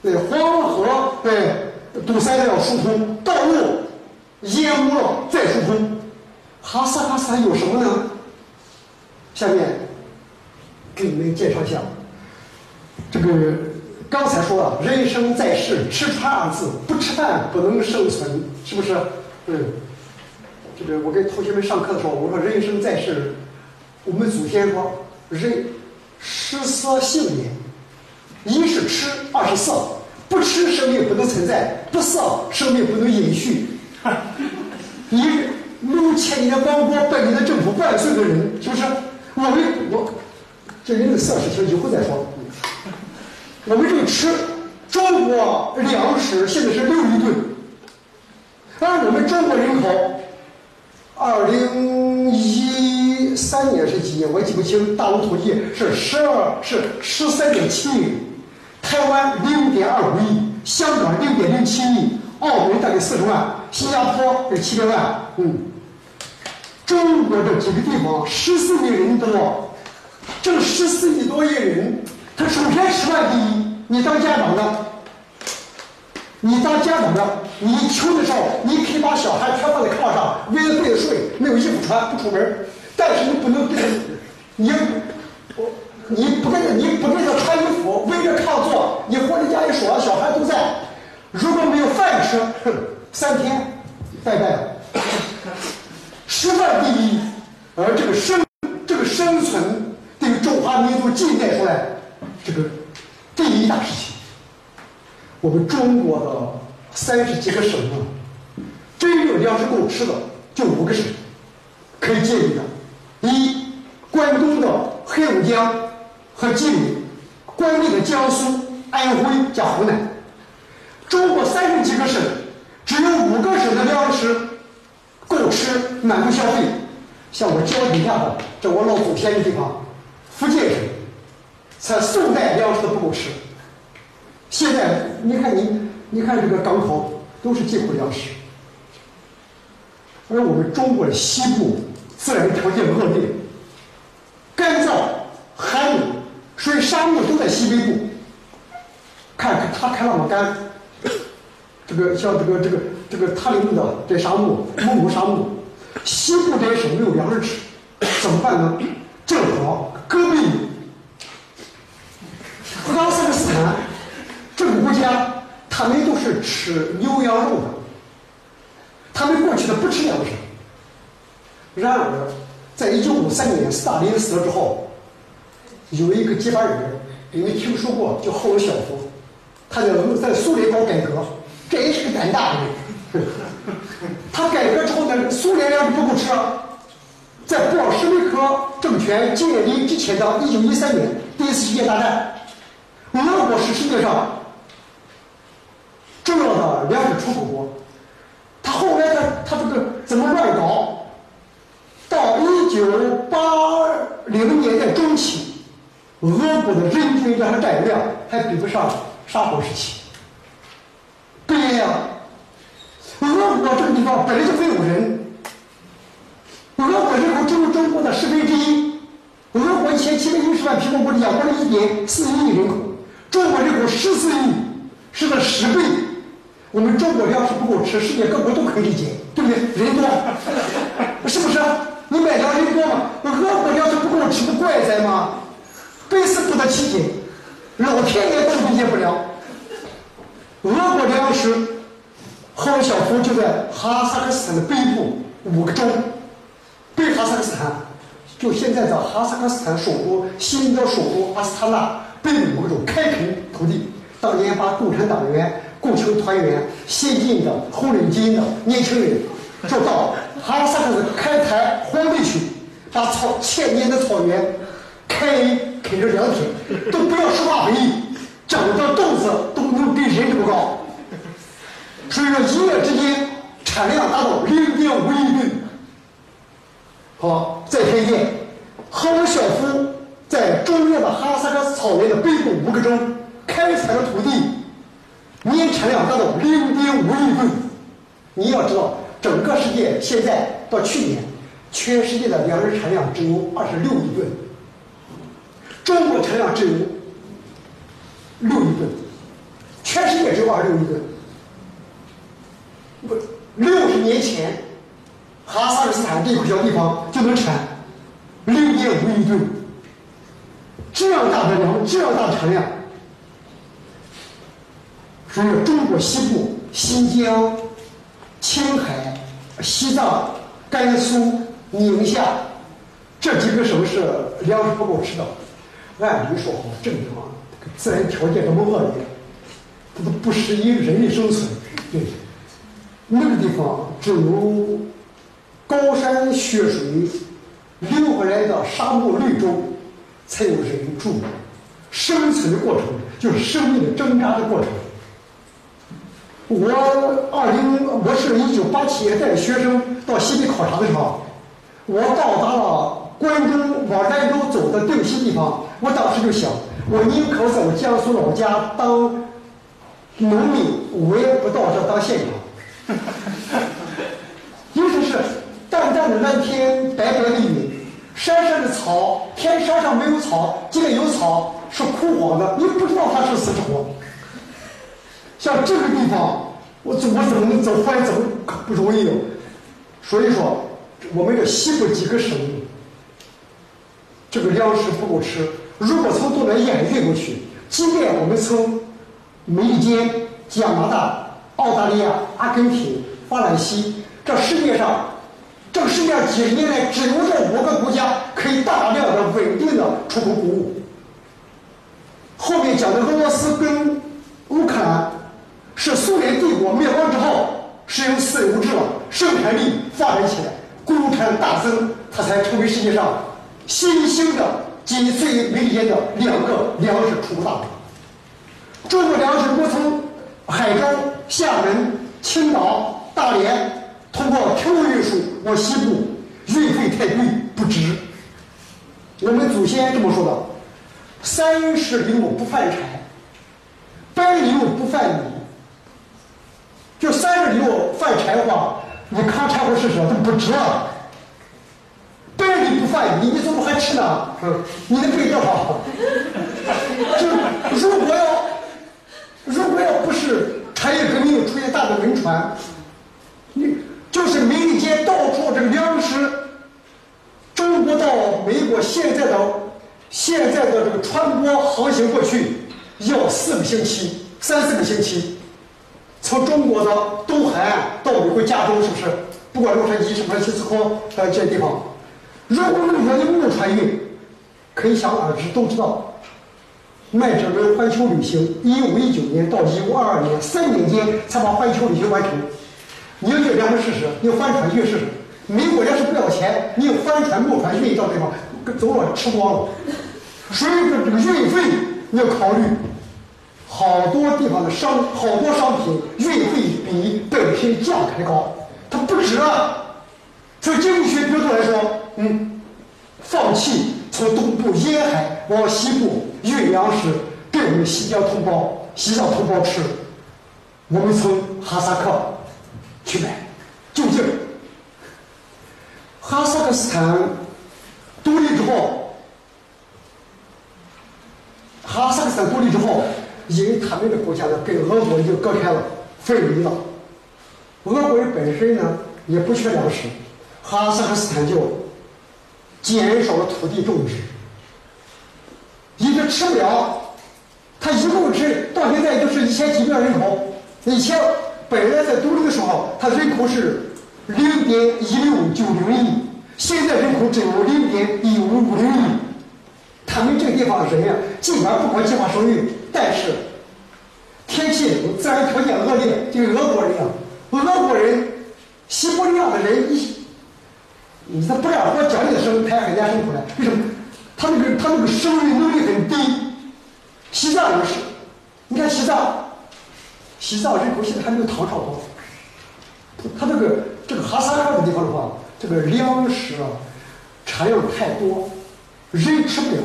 对黄河对堵塞了要疏通，道路淹污了再疏通，哈萨克斯坦有什么呢？下面给你们介绍一下。这个刚才说了，人生在世，吃穿二字，不吃饭不能生存，是不是？嗯。这个我跟同学们上课的时候，我说人生在世，我们祖先说，人食色性也，一是吃，二是色，不吃生命不能存在，不色生命不能延续。[LAUGHS] 你目前你的王国，百年的政府，万岁的人，是不是？我们我这人的色事情以后再说。我们这个吃，中国粮食现在是六亿吨，而我们中国人口，二零一三年是几年？我记不清。大陆统计是十二是十三点七亿，台湾零点二五亿，香港零点零七亿，澳门大概四十万，新加坡是七百万。嗯，中国这几个地方十四亿人多，这十四亿多亿人。他首先吃饭第一，你当家长的，你当家长的，你穷的时候，你可以把小孩全放在炕上，为了备睡，没有衣服穿，不出门但是你不能给他，你，我，你不给他，你不给他穿衣服，围着炕坐，你回到家一说，小孩都在，如果没有饭吃，[LAUGHS] 三天拜拜。吃饭第一，而这个生，这个生存对于中华民族近代出来。这个第一大事情，我们中国的三十几个省啊，真正粮食够吃的就五个省，可以建议的：一，关东的黑龙江和吉林，关内的江苏、安徽加湖南。中国三十几个省，只有五个省的粮食够吃，满足消费。像我脚底下的，这我老祖先的地方，福建省。在宋代粮食都不够吃，现在你看你，你看这个港口都是进口粮食，而我们中国的西部自然条件恶劣，干燥、寒冷，所以沙漠都在西北部。看看它开那么干，这个像这个这个这个塔里木的这沙漠，蒙古沙漠，西部这些省没有粮食吃，怎么办呢？正好戈壁。哈萨克斯坦这个国家，他们都是。吃牛羊肉的，他们过去的不吃粮食。然而，在一九五三年斯大林死了之后，有一个接班人，你们听说过叫赫鲁晓夫，他在在苏联搞改革，这也是。个胆大的人。他改革之后呢，苏联粮食不够吃，在布尔什维克政权建立之前的一九一三年，第一次世界大战。俄国是世界上重要的粮食出口国，他后来他他这个怎么乱搞？到一九八零年代中期，俄国的人均粮食占有量还比不上沙皇时期。对呀，俄国这个地方本来就没有人，俄国人口只有中国的十分之一，俄国一千七百一十万平方公里，养活了一点四亿人口。中国人口十四亿，是它十倍。我们中国粮食不够吃，世界各国都可以理解，对不对？人多，[LAUGHS] 是不是？你买粮人多吗？俄国粮食不够吃，不怪哉吗？百思不得其解，老天爷都理解不了。俄国粮食，赫鲁晓夫就在哈萨克斯坦的北部五个州，北哈萨克斯坦，就现在的哈萨克斯坦首都新的首都阿斯塔纳。北五个州开垦土地，当年把共产党员、共青团员、先进的、红领巾的年轻人，就到哈萨克斯坦开采荒地去，把草千年的草原开垦了两天，都不要施化肥，长的豆子都能比人这么高。所以说，一夜之间产量达到零点五亿吨。好，再推荐，赫鲁晓夫在中原的哈萨克草原的北部五个州开采的土地，年产量达到零点五亿吨。你要知道，整个世界现在到去年，全世界的粮食产量只有二十六亿吨，中国产量只有六亿吨，全世界只有二十六亿吨。不，六十年前，哈萨克斯坦这块小地方就能产零点五亿吨，这样大的粮，这样大产量。所以，中国西部、新疆、青海、西藏、甘肃、宁夏这几个省市粮食不够吃的。按理说，这个地方自然条件这么恶劣，它都不适宜人类生存，对。那个地方只有高山雪水流过来的沙漠绿洲，才有人住。生存的过程就是生命的挣扎的过程。我二零，我是一九八七年带着学生到西北考察的时候，我到达了关中往兰州走的定西地方，我当时就想，我宁可在我江苏老家当农民，我也不到这当县长。[LAUGHS] 尤其是淡淡的蓝天，白白的云，山上的草，天山上没有草，即便有草是枯黄的，你不知道它是死是活。像这个地方，我怎我怎么能走翻走可不容易。所以说，我们这西部几个省，这个粮食不够吃。如果从东南沿海运过去，即便我们从美利坚、加拿大。澳大利亚、阿根廷、法兰西，这世界上，这个世界上几十年来，只有这五个国家可以大量的、稳定的出口谷物。后面讲的俄罗斯跟乌克兰，是苏联帝国灭亡之后，使用私有制了，生产力发展起来，国产大增，它才成为世界上新兴的仅次于美利坚的两个粮食出口大国。中国粮食不从海州。厦门、青岛、大连，通过铁路运输往西部，运费太贵，不值。我们祖先这么说的：“三十里路不犯柴，百里路不犯米。”就三十里路犯柴的话，你扛柴火试试，它不值啊。百里不犯米，你怎么还吃呢？你的肺多好。就如果要，如果要不是。产业革命出现大的轮船，你就是民间到处这个粮食，中国到美国现在的现在的这个船舶航行过去要四个星期，三四个星期，从中国的东海岸到美国加州，是不是？不管洛杉矶什么西斯科呃这些地方，如果路上的木船运，可以想而知，都知道。麦哲伦环球旅行，一五一九年到一五二二年三年间才把环球旅行完成。你要有粮食试试，你帆船去试试。美国人是不要钱，你用帆船、木船运到地方，走了吃光了。所以说这个运费你要考虑，好多地方的商，好多商品运费比本身价格还高，它不值。从经济学角度来说，嗯，放弃。从东部沿海往西部运粮食给我们新疆同胞、西藏同胞吃，我们从哈萨克去买，就近。哈萨克斯坦独立之后，哈萨克斯坦独立之后，因为他们的国家呢跟俄国已经隔开了，分离了。俄国人本身呢也不缺粮食，哈萨克斯坦就。减少了土地种植，一直吃不了。他一共是到现在就是一千几万人口。一千本来在独立的时候，他人口是零点一六九零亿，现在人口只有零点一五五零亿。他们这个地方人呀，尽管不管计划生育，但是天气自然条件恶劣，就俄国人一样。俄国人、西伯利亚的人，你你他不干活，讲一声，他也很难生出来。为什么？他那个他那个生育能力很低。西藏也是，你看西藏，西藏人口现在还没有唐朝多。他这个这个哈萨克的地方的话，这个粮食啊产量太多，人吃不了，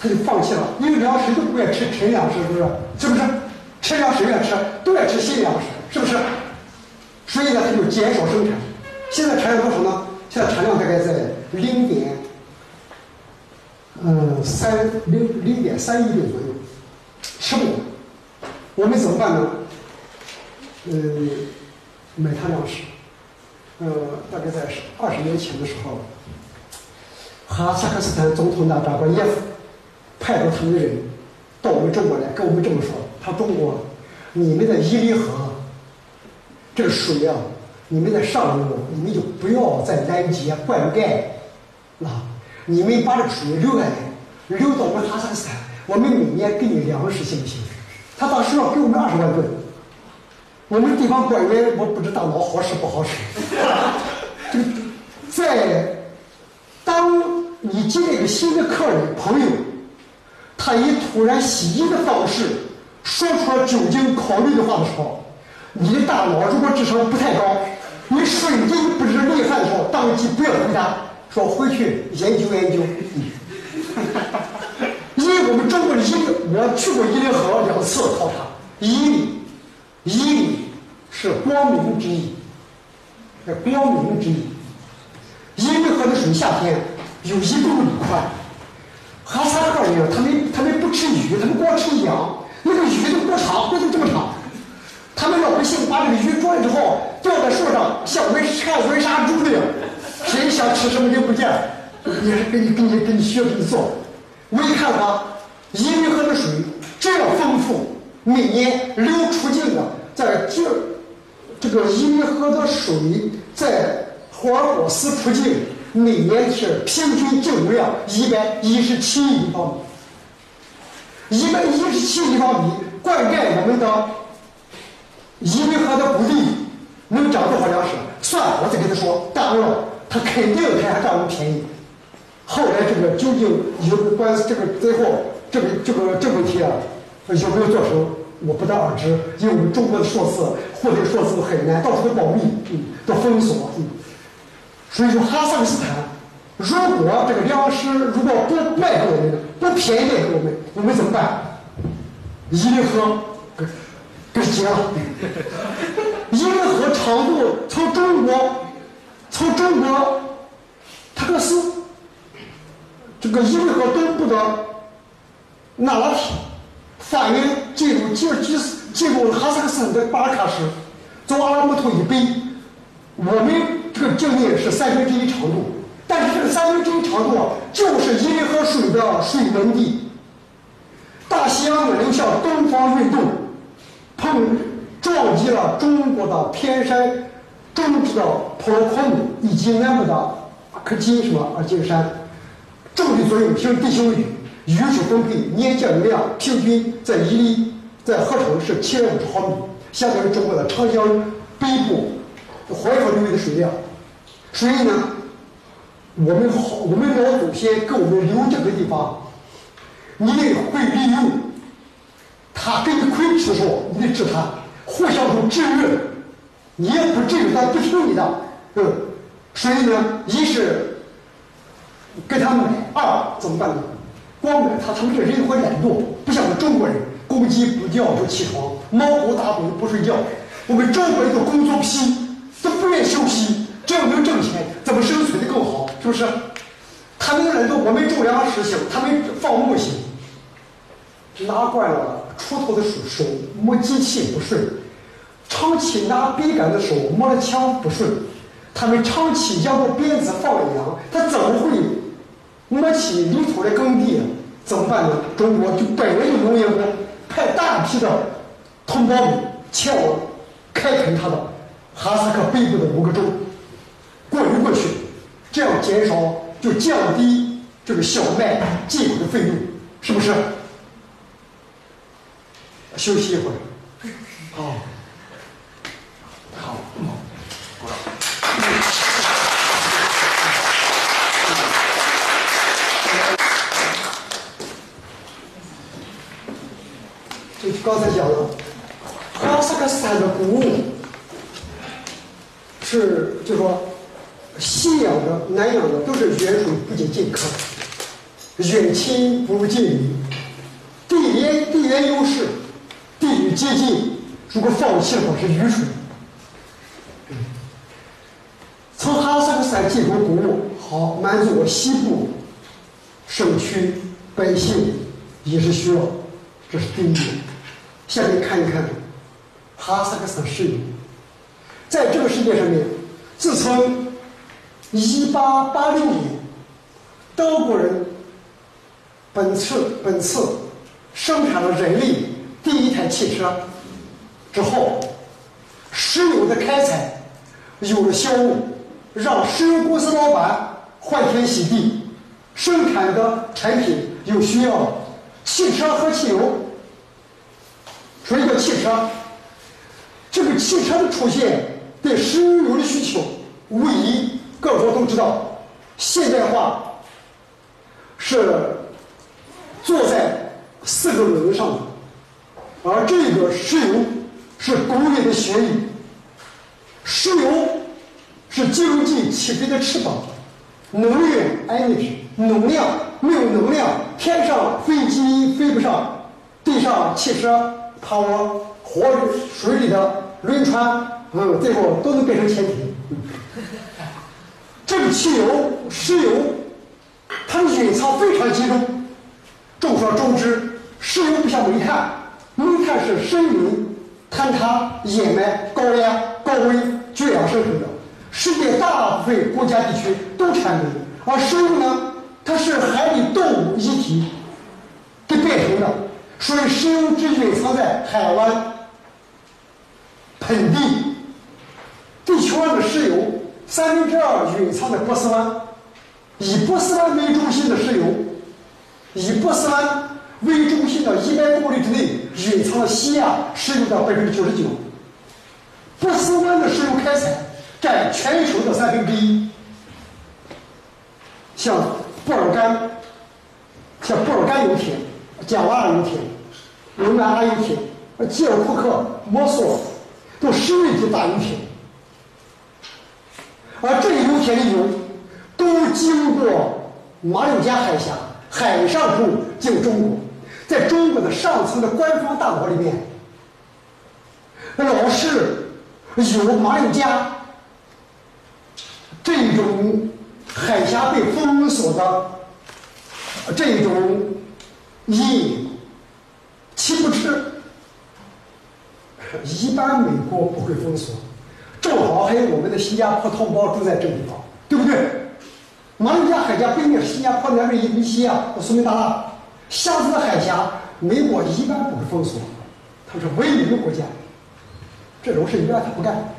他就放弃了。因为粮食都不愿吃陈粮食，是不是？是不是？陈粮食愿吃，都爱吃新粮食，是不是？所以呢，他就减少生产。现在产量多少呢？现在产量大概在零点，嗯，三零零点三亿吨左右，吃不了。我们怎么办呢？嗯。买他粮食，呃，大概在二十年前的时候，哈萨克斯坦总统纳扎官耶夫派过他们的人到我们中国来，跟我们这么说：“他中国，你们的伊犁河这个水啊，你们在上游，你们就不要再拦截灌溉了，你们把这个水流下来，流到我们哈萨克斯坦，我们每年给你粮食，行不行？”他当时要给我们二十万吨。我们地方官员，我不知道脑好使不好使。这个，在当你接一个新的客人朋友，他以突然袭击的方式说出了究竟考虑的话的时候，你的大脑如果智商不太高，你瞬间不知厉害的时候，当即不要回答，说回去研究研究。[LAUGHS] 因为我们中国的伊犁，我去过伊犁河两次考察，伊犁。伊犁是光明之意，是光明之意。伊犁河的水夏天有一公里宽。哈萨克人他们他们不吃鱼，他们光吃羊。那个鱼都多长，都这么长。他们老百姓把这个鱼捉了之后，吊在树上，像围像围杀猪的样。谁想吃什么就不见了，也是给你给你给你学给你做。我一看啊，伊犁河的水这样丰富，每年流出境的。在这，这个伊犁河的水在霍尔果斯附近，每年是平均净流量一百一十七亿方米。一百一十七立方米灌溉我们的伊犁河的谷地，能长多少粮食？算了，我再跟他说，当然了，他肯定他还占我们便宜。后来这个究竟有关这个最后这个这个这个问题啊，有没有做成？我不得而知，因为我们中国的数字获得数字很难，到处都保密，嗯，都封锁，嗯。所以说，哈萨克斯坦如果这个粮食如果不卖给我们，不便宜卖给我们，我们怎么办？伊犁河给给截了。伊犁河长度从中国从中国塔克斯这个伊犁河东部的那拉提。发源进入吉尔吉斯，进入哈萨克斯坦的巴尔喀什，从阿拉木图以北，我们这个境内是三分之一长度，但是这个三分之一长度啊，就是伊犁河水的水源地。大西洋的流向东方运动，碰撞击了中国的天山、中部的普罗科姆以及南部的阿克金什么阿金山，重力作用形成地形域。雨水分配年降雨量平均在伊犁在河城是七百五十毫米，相当于中国的长江北部淮河流域的水量。所以呢，我们好，我们老祖先给我们留这个地方，你得会利用。他给你亏吃的时候，你得治他，互相都制约。你也不治愈他，不听你的，嗯。所以呢，一是给他买，二怎么办呢？光买他，他们这人会懒惰，不像我们中国人，公鸡不叫不起床，猫狗打滚不睡觉。我们中国人都工作批，都不愿休息，只要能挣钱，怎么生存的更好？是不是？他们懒惰，我们种粮食行，他们放牧行。拿惯了锄头的手手摸机器不顺，长期拿笔杆的手摸了枪不顺，他们长期仰着鞭子放羊，他怎么会？摸起泥土的耕地，怎么办呢？中国就本来就农业，派大批的同胞们前往开垦他的哈萨克北部的五个州，过滤过去，这样减少就降低这个小麦进口的费用，是不是？休息一会儿。好，好，鼓掌。就刚刚才讲了，哈萨克斯坦的古物是，就说西洋的、南洋的都是远水不解近渴，远亲不如近邻，地缘地缘优势，地域接近，如果放弃的话是愚蠢。从哈萨克斯坦进口谷物，好满足我西部省区百姓饮食需要，这是第一点。下面看一看哈萨克斯坦石油，在这个世界上面，自从一八八六年德国人本次本次生产了人类第一台汽车之后，石油的开采有了销路，让石油公司老板欢天喜地，生产的产品有需要，汽车和汽油。说一个汽车，这个汽车的出现对石油的需求，无疑各国都知道，现代化是坐在四个轮子上的，而这个石油是工业的血液，石油是经济起飞的翅膀，能源 energy 能量没有能量，天上飞机飞不上，地上汽车。爬我河里、水里的轮船，嗯，最后都能变成潜艇。[LAUGHS] 这个汽油、石油，它的蕴藏非常集中。众所周知，石油不像煤炭，煤炭是森林坍塌、掩埋、高压、高温缺氧生成的，世界大部分国家地区都产煤。而石油呢，它是海底动物遗体给变成的。所以，石油只蕴藏在海湾盆地。地球上的石油三分之二蕴藏在波斯湾，以波斯湾为中心的石油，以波斯湾为中心的一百公里之内蕴藏了西亚石油的百分之九十九。波斯湾的石油开采占全球的三分之一。像布尔干，像布尔干油田。贾瓦尔油田、罗曼阿油田、基尔库克、摩索都石油级大油田，而这些油田的油都经过马六甲海峡海上部进中国，在中国的上层的官方大脑里面，老是有马六甲这种海峡被封锁的这种。你岂不吃？一般美国不会封锁，正好还有我们的新加坡同胞住在这地方，对不对？马六甲海峡北面是新加坡，南面印尼西亚、苏门答腊，下次的海峡，美国一般不会封锁，它是唯一的国家，这种事一般他不干。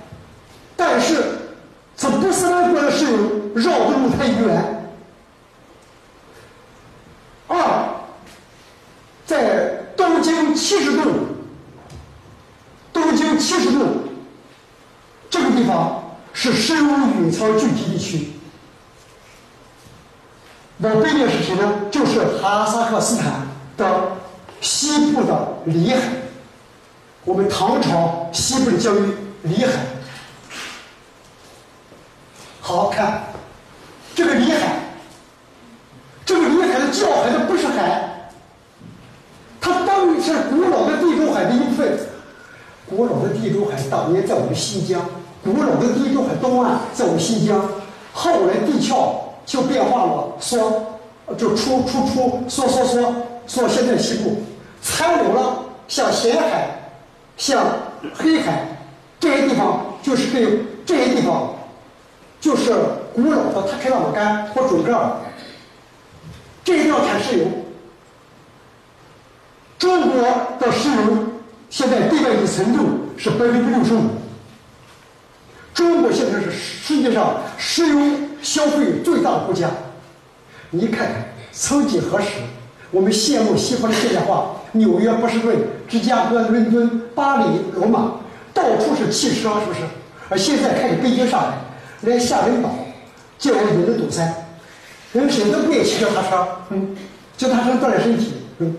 但是从波斯湾过来的石油绕的路太远。七十度，东经七十度，这个地方是石油蕴藏聚集地区。我背面是谁呢？就是哈萨克斯坦的西部的里海，我们唐朝西部的疆域里海。好看，这个里海，这个里海的叫海的不是海。它当于是古老的地中海的一部分。古老的地中海当年在我们新疆，古老的地中海东岸在我们新疆。后来地壳就变化了，缩，就出出出缩缩缩缩，现在西部残留了像咸海、像黑海这些地方，就是对这些地方，就是古老的它开朗干或准盖，这些地方产石油。中国的石油现在对外的程度是百分之六十五。中国现在是世界上石油消费最大的国家。你看看，曾几何时，我们羡慕西方的现代化，纽约、波士顿、芝加哥、伦敦、巴黎、罗马，到处是汽车，是不是？而现在开始北京、上海，连厦门岛，就我们都堵塞，人谁都不愿意骑脚踏车，嗯，脚踏车锻炼身体，嗯，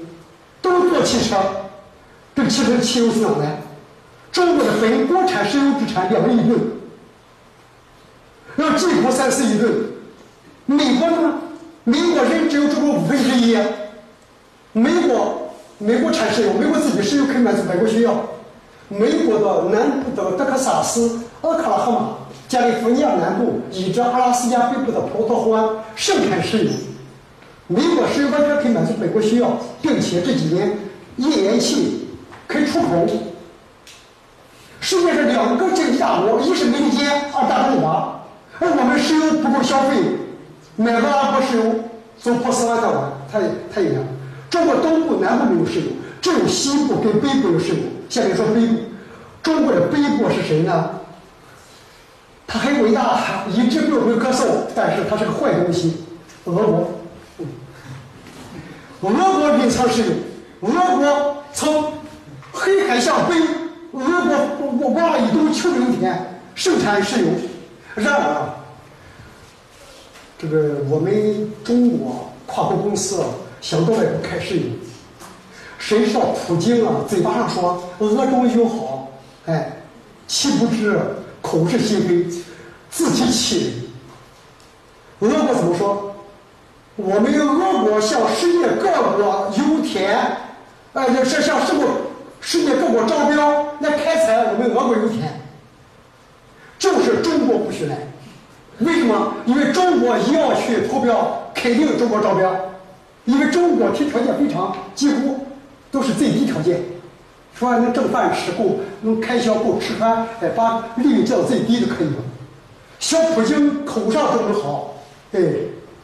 都坐汽车，这汽车的汽油从哪来？中国的非国产石油资产两亿吨，要进口三四亿吨，美国呢？美国人只有中国五分之一，美国美国产石油，美国自己石油可以满足美国需要。美国的南部的德克萨斯、俄克拉荷马、加利福尼亚南部以及阿拉斯加北部的普托湖湾盛产石油，美国石油完全可以满足美国需要，并且这几年页岩气可以出口。世界上两个经济大国，一是美利坚，二大中华，而我们石油不够消费。买个阿拉伯石油，从波斯湾到完，太太远了。中国东部、南部没有石油，只有西部跟北部有石油。下面说北部，中国的北部是谁呢？他很伟大，一直被我们歌颂，但是他是个坏东西。俄国，俄国蕴藏石油，俄国从黑海向北，俄国我挖一堆丘陵田，盛产石油。然而。这个我们中国跨国公司，想到外国开石油，谁知道普京啊，嘴巴上说俄中友好，哎，岂不知口是心非，自欺欺人。俄国怎么说？我们俄国向世界各国油田，呃，是向世国世界各国招标来开采我们俄国油田，就是中国不许来。为什么？因为中国一要去投标，肯定中国招标，因为中国提条件非常，几乎都是最低条件，说能挣饭吃够，能开销够吃穿，哎，把利润降到最低就可以了。小普京口上这么好，哎，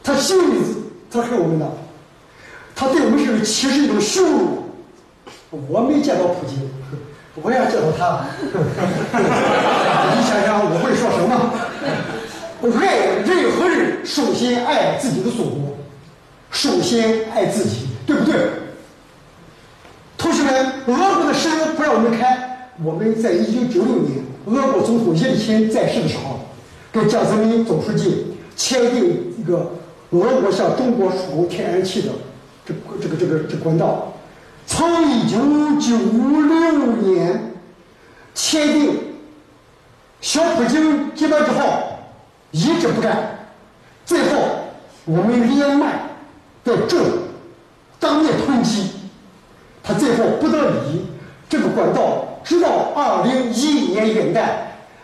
他心里他恨我们的，他对我们是歧视一种羞辱。我没见到普京，我也要见到他，[LAUGHS] 你想想我会说什么？爱任何人，首先爱自己的祖国，首先爱自己，对不对？同学们，俄国的石油不让我们开。我们在一九九六年，俄国总统叶利钦在世的时候，跟江泽民总书记签订一个俄国向中国输出天然气的这这个这个这管道。从一九九六年签订，小普京接班之后。一直不干，最后我们连麦的这当面抨击，他最后不得已，这个管道直到二零一一年元旦，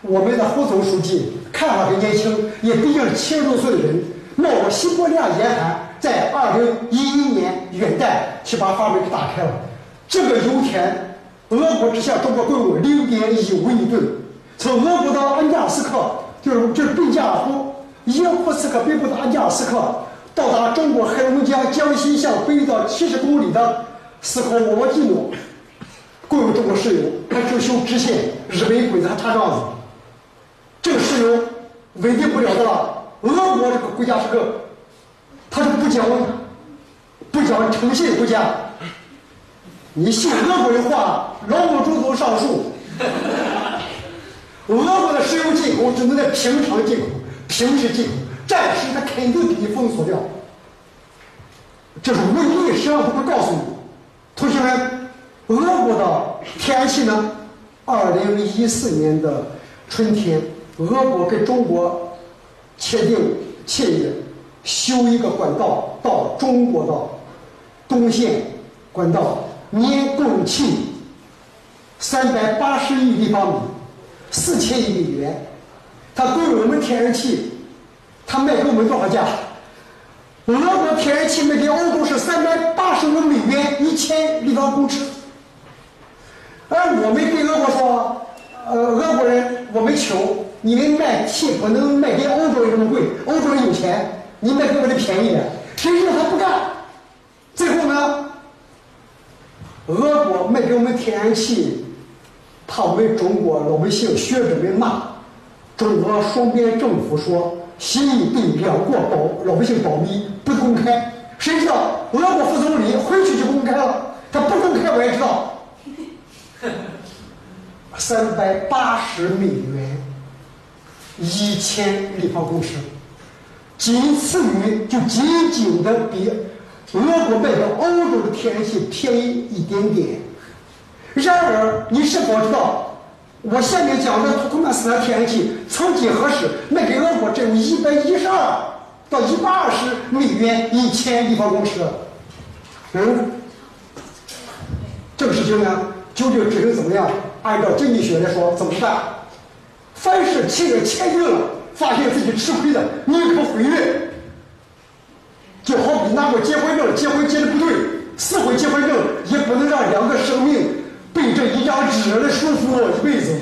我们的胡总书记看法很年轻，也毕竟是七十多岁的人，冒着西伯利亚严寒，在二零一一年元旦去把阀门给打开了。这个油田，俄国之下中国共有零点一五亿吨，从俄国到恩加斯克。就是就是贝加尔湖，伊夫斯克北部的安加斯克，到达中国黑龙江江西向北到七十公里的斯科沃沃季诺，共有中国石油，还只修支线，日本鬼子还插桩子。这个石油稳定不了的了。俄国这个国家是个，他是不讲不讲诚信国家。你信俄国的话，老母猪都上树。俄国的石油进口只能在平常进口、平时进口，战时它肯定给你封锁掉。这是唯一，实际上不告诉你。同学们，俄国的天然气呢？二零一四年的春天，俄国跟中国签订协议，修一个管道到中国的东线管道，年供气三百八十亿立方米。四千亿美元，他供我们天然气，他卖给我们多少价？俄国天然气卖给欧洲是三百八十五美元一千立方公尺，而我们跟俄国说，呃，俄国人我们穷你们卖气不能卖给欧洲人这么贵，欧洲人有钱，你卖给我的便宜点。谁知道他不干，最后呢，俄国卖给我们天然气。怕我们中国老百姓学者们骂，中国双边政府说协议对两国保老百姓保密不公开。谁知道俄国副总理回去就公开了，他不公开我也知道，[LAUGHS] 三百八十美元，一千立方公尺，仅次于就仅仅的比俄国卖到欧洲的天然气便宜一点点。然而，你是否知道？我下面讲的土库曼斯坦天然气，曾几何时卖给俄国只有一百一十二到一百二十美元一千立方公尺。嗯，这个事情呢，究竟只能怎么样？按照经济学来说，怎么办？凡是企业签订了，发现自己吃亏的，宁可毁约。就好比拿过结婚证，结婚结的不对，撕毁结婚证，也不能让两个生命。被这一张纸来束缚我一辈子。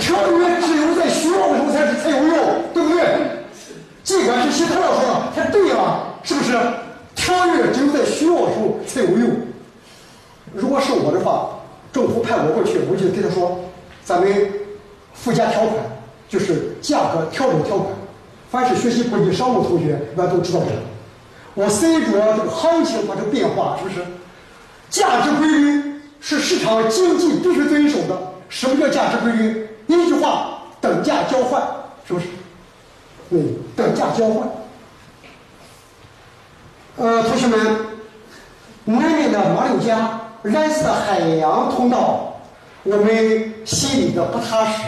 条约只有在需要的时候才是才有用，对不对？尽管是希特勒说，他对啊，是不是？条约只有在需要的时候才有用。如果是我的话，政府派我过去，我就跟他说，咱们附加条款就是价格调整条款。凡是学习国际商务同学，那都知道这个。我随着这个行情发生变化，是不是？价值规律是市场经济必须遵守的。什么叫价值规律？一句话，等价交换，是不是？嗯，等价交换。呃，同学们，南面的马六甲蓝色的海洋通道，我们心里的不踏实。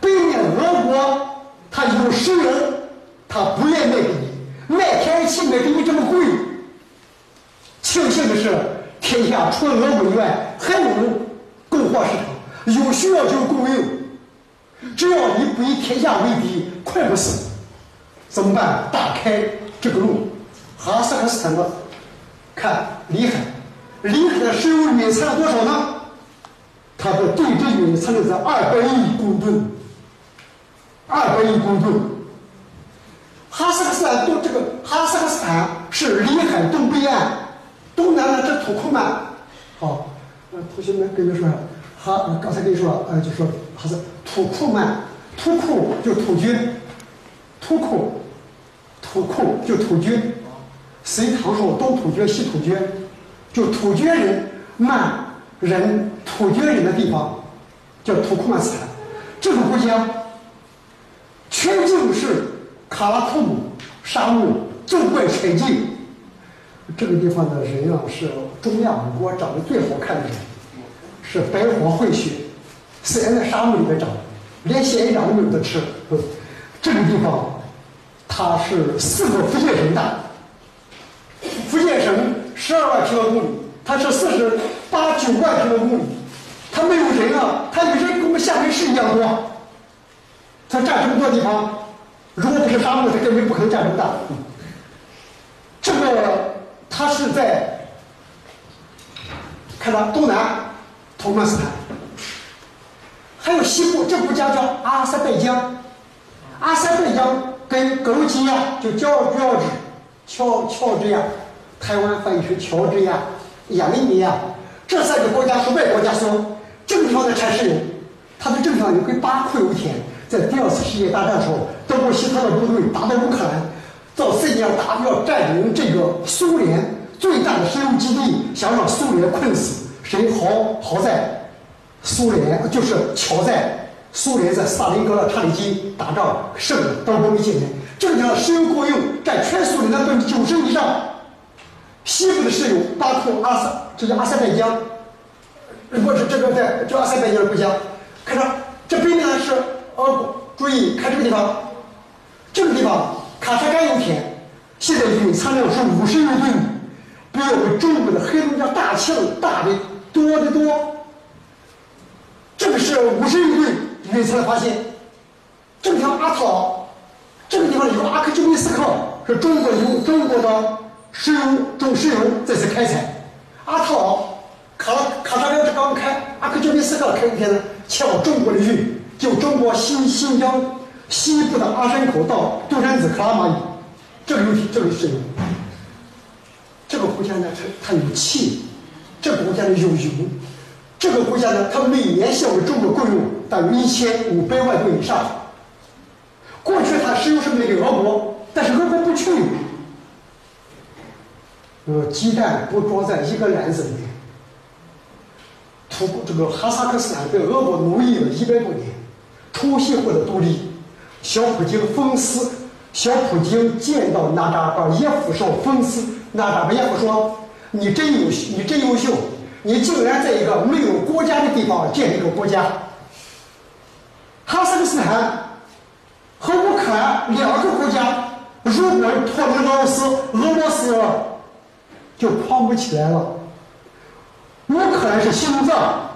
北面俄国，它有石油，他不愿卖给你。卖天然气卖给你这么贵，庆幸的是，天下除了俄国以外，还有供货市场，有需要就供应。只要你不以天下为敌，快不死。怎么办？打开这个路，哈萨克斯坦的，看里海，里海的石油蕴藏了多少呢？它的对质蕴藏在二百亿公吨，二百亿公吨。哈萨克斯坦东这个哈萨克斯坦是里海东北岸，东南呢这土库曼。好，呃，同学们跟你说，哈，刚才跟你说了，呃，就说哈萨土库曼，土库就土军，土库，土库就土军。隋唐时候东土厥西土厥，就土厥人、曼人、土厥人的地方，叫土库曼斯坦。这个国家全境是。卡拉库姆沙漠纵贯全境，这个地方的人啊是中亚五国长得最好看的人，是白花混血，虽然在沙漠里面长，连仙人掌都没有得吃。这个地方，它是四个福建省大，福建省十二万平方公里，它是四十八九万平方公里，它没有人啊，它有人跟我们厦门市一样多，它占这么多地方。如果不是沙漠，它根本不可能占这么大。这个它是在看到东南土库曼斯坦，还有西部，这国家叫阿塞拜疆。阿塞拜疆跟格鲁吉亚就叫乔治，乔乔治亚，台湾翻译成乔治亚、亚美尼亚，这三个国家是外国家所，正常的产石油，它的正常油跟巴库油田。在第二次世界大战的时候，德国希特的部队打到乌克兰，到世界上打要占领这个苏联最大的石油基地，想让苏联困死。谁好？好在苏联就是巧在苏联在萨林格勒、查理金打仗胜了，当中一进来，这个地方石油供应占全苏联的百分之九十以上。西部的石油，巴库、阿塞，这叫阿塞拜疆。如果是这个在叫阿塞拜疆的国家，看这这北面呢是。俄国，注意看这个地方，这个地方喀什干油田现在蕴藏量是五十亿吨，比我们中国的黑龙江大庆大的多得多。这个是五十亿吨蕴藏发现。这个地方阿特，这个地方有阿克丘米斯克，是中国有中国的石油中石油在此开采。阿特劳，喀喀什干是刚开，阿克丘米斯克开油田呢，前往中国的运。就中国新新疆西部的阿山口到杜山子克拉玛依，这个有这个是有。这个国家呢，它它有气，这个国家呢有油，这个国家呢，它每年向我们中国供应大约一千五百万吨以上。过去它石油是卖给俄国，但是俄国不去。呃，鸡蛋不装在一个篮子里面。土这个哈萨克斯坦被俄国奴役了一百多年，重新获得独立。小普京讽刺，小普京见到纳扎巴耶夫时候讽刺纳扎巴耶夫说：“你真优，你真优秀，你竟然在一个没有国家的地方建立一个国家。”哈萨克斯坦和乌克兰两个国家，如果脱离俄罗斯，俄罗斯就扛不起来了。乌克兰是心脏、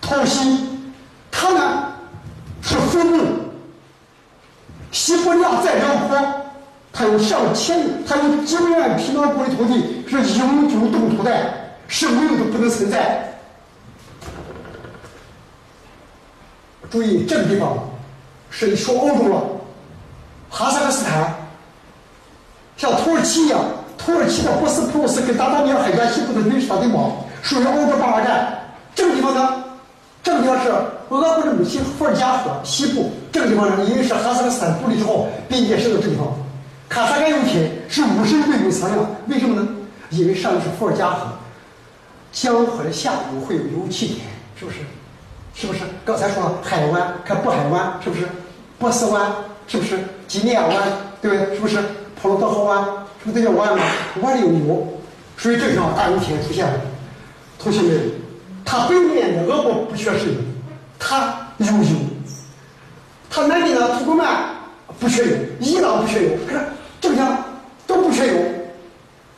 掏心，他呢是腹部。西伯利亚再辽阔，它有上千，它有几百万平方公里土地，是永久冻土带，生命都不能存在。注意这个地方，是说欧洲了，哈萨克斯坦，像土耳其一样，土耳其的博斯普鲁斯跟达达尼尔海峡西部的瑞士大地貌，属于欧洲八大站。这个地方呢，这个地方是俄国的母亲伏尔加河西部。这个地方呢，因为是哈萨克斯坦独立之后边界设的这地方。卡萨盖油田是五十亿吨藏量，为什么呢？因为上面是伏尔加河，江河的下游会有油气田，是不是？是不是？刚才说了海湾，看渤海湾，是不是？波斯湾，是不是？几内亚湾，对不对？是不是？普罗多河湾，是不是都叫湾吗？湾里有油，所以这个地方大油田出现了。同学们，它北面的俄国不缺石油，他有油；他南边的土库曼不缺油，伊朗不缺油，可是这个地方都不缺油。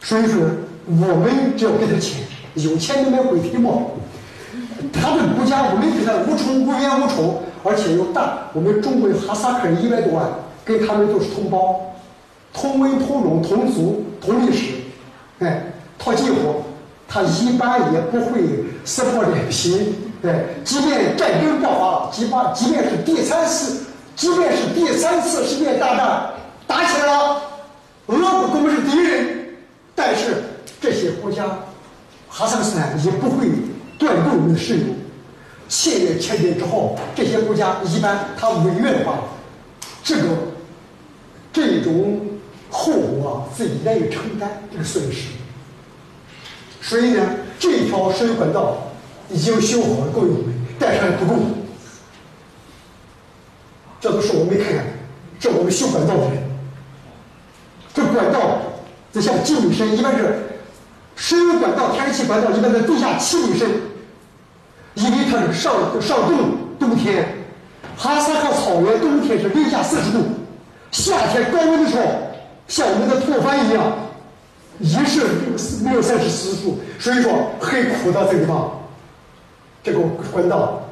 所以说，我们只要给他钱，有钱能买鬼皮毛。他的国家，我们给他无仇无冤无仇，而且又大，我们中国有哈萨克人一百多万，跟他们都是同胞，同文同种同族同历史，哎，套近乎，他一般也不会撕破脸皮，对，即便战争爆发了，即发即便是第三次，即便是第三次世界大战打起来了，俄国我们是敌人，但是这些国家，哈萨克斯坦也不会。断供我们的石油，签约签订之后，这些国家一般他违约的话，这个这种后果自己难以承担这个损失。所以呢，这条石油管道已经修好了，够用了，但是还不够。这都是我没看，这我们修管道的。人。这管道就像几米深，一般是石油管道、天然气管道一般在地下七米深。因为它是上上冻冬天，哈萨克草原冬天是零下四十度，夏天高温的。时候，像我们的。吐蕃一样，也是没有三十四度，所以说很苦的。这个地方，这个管道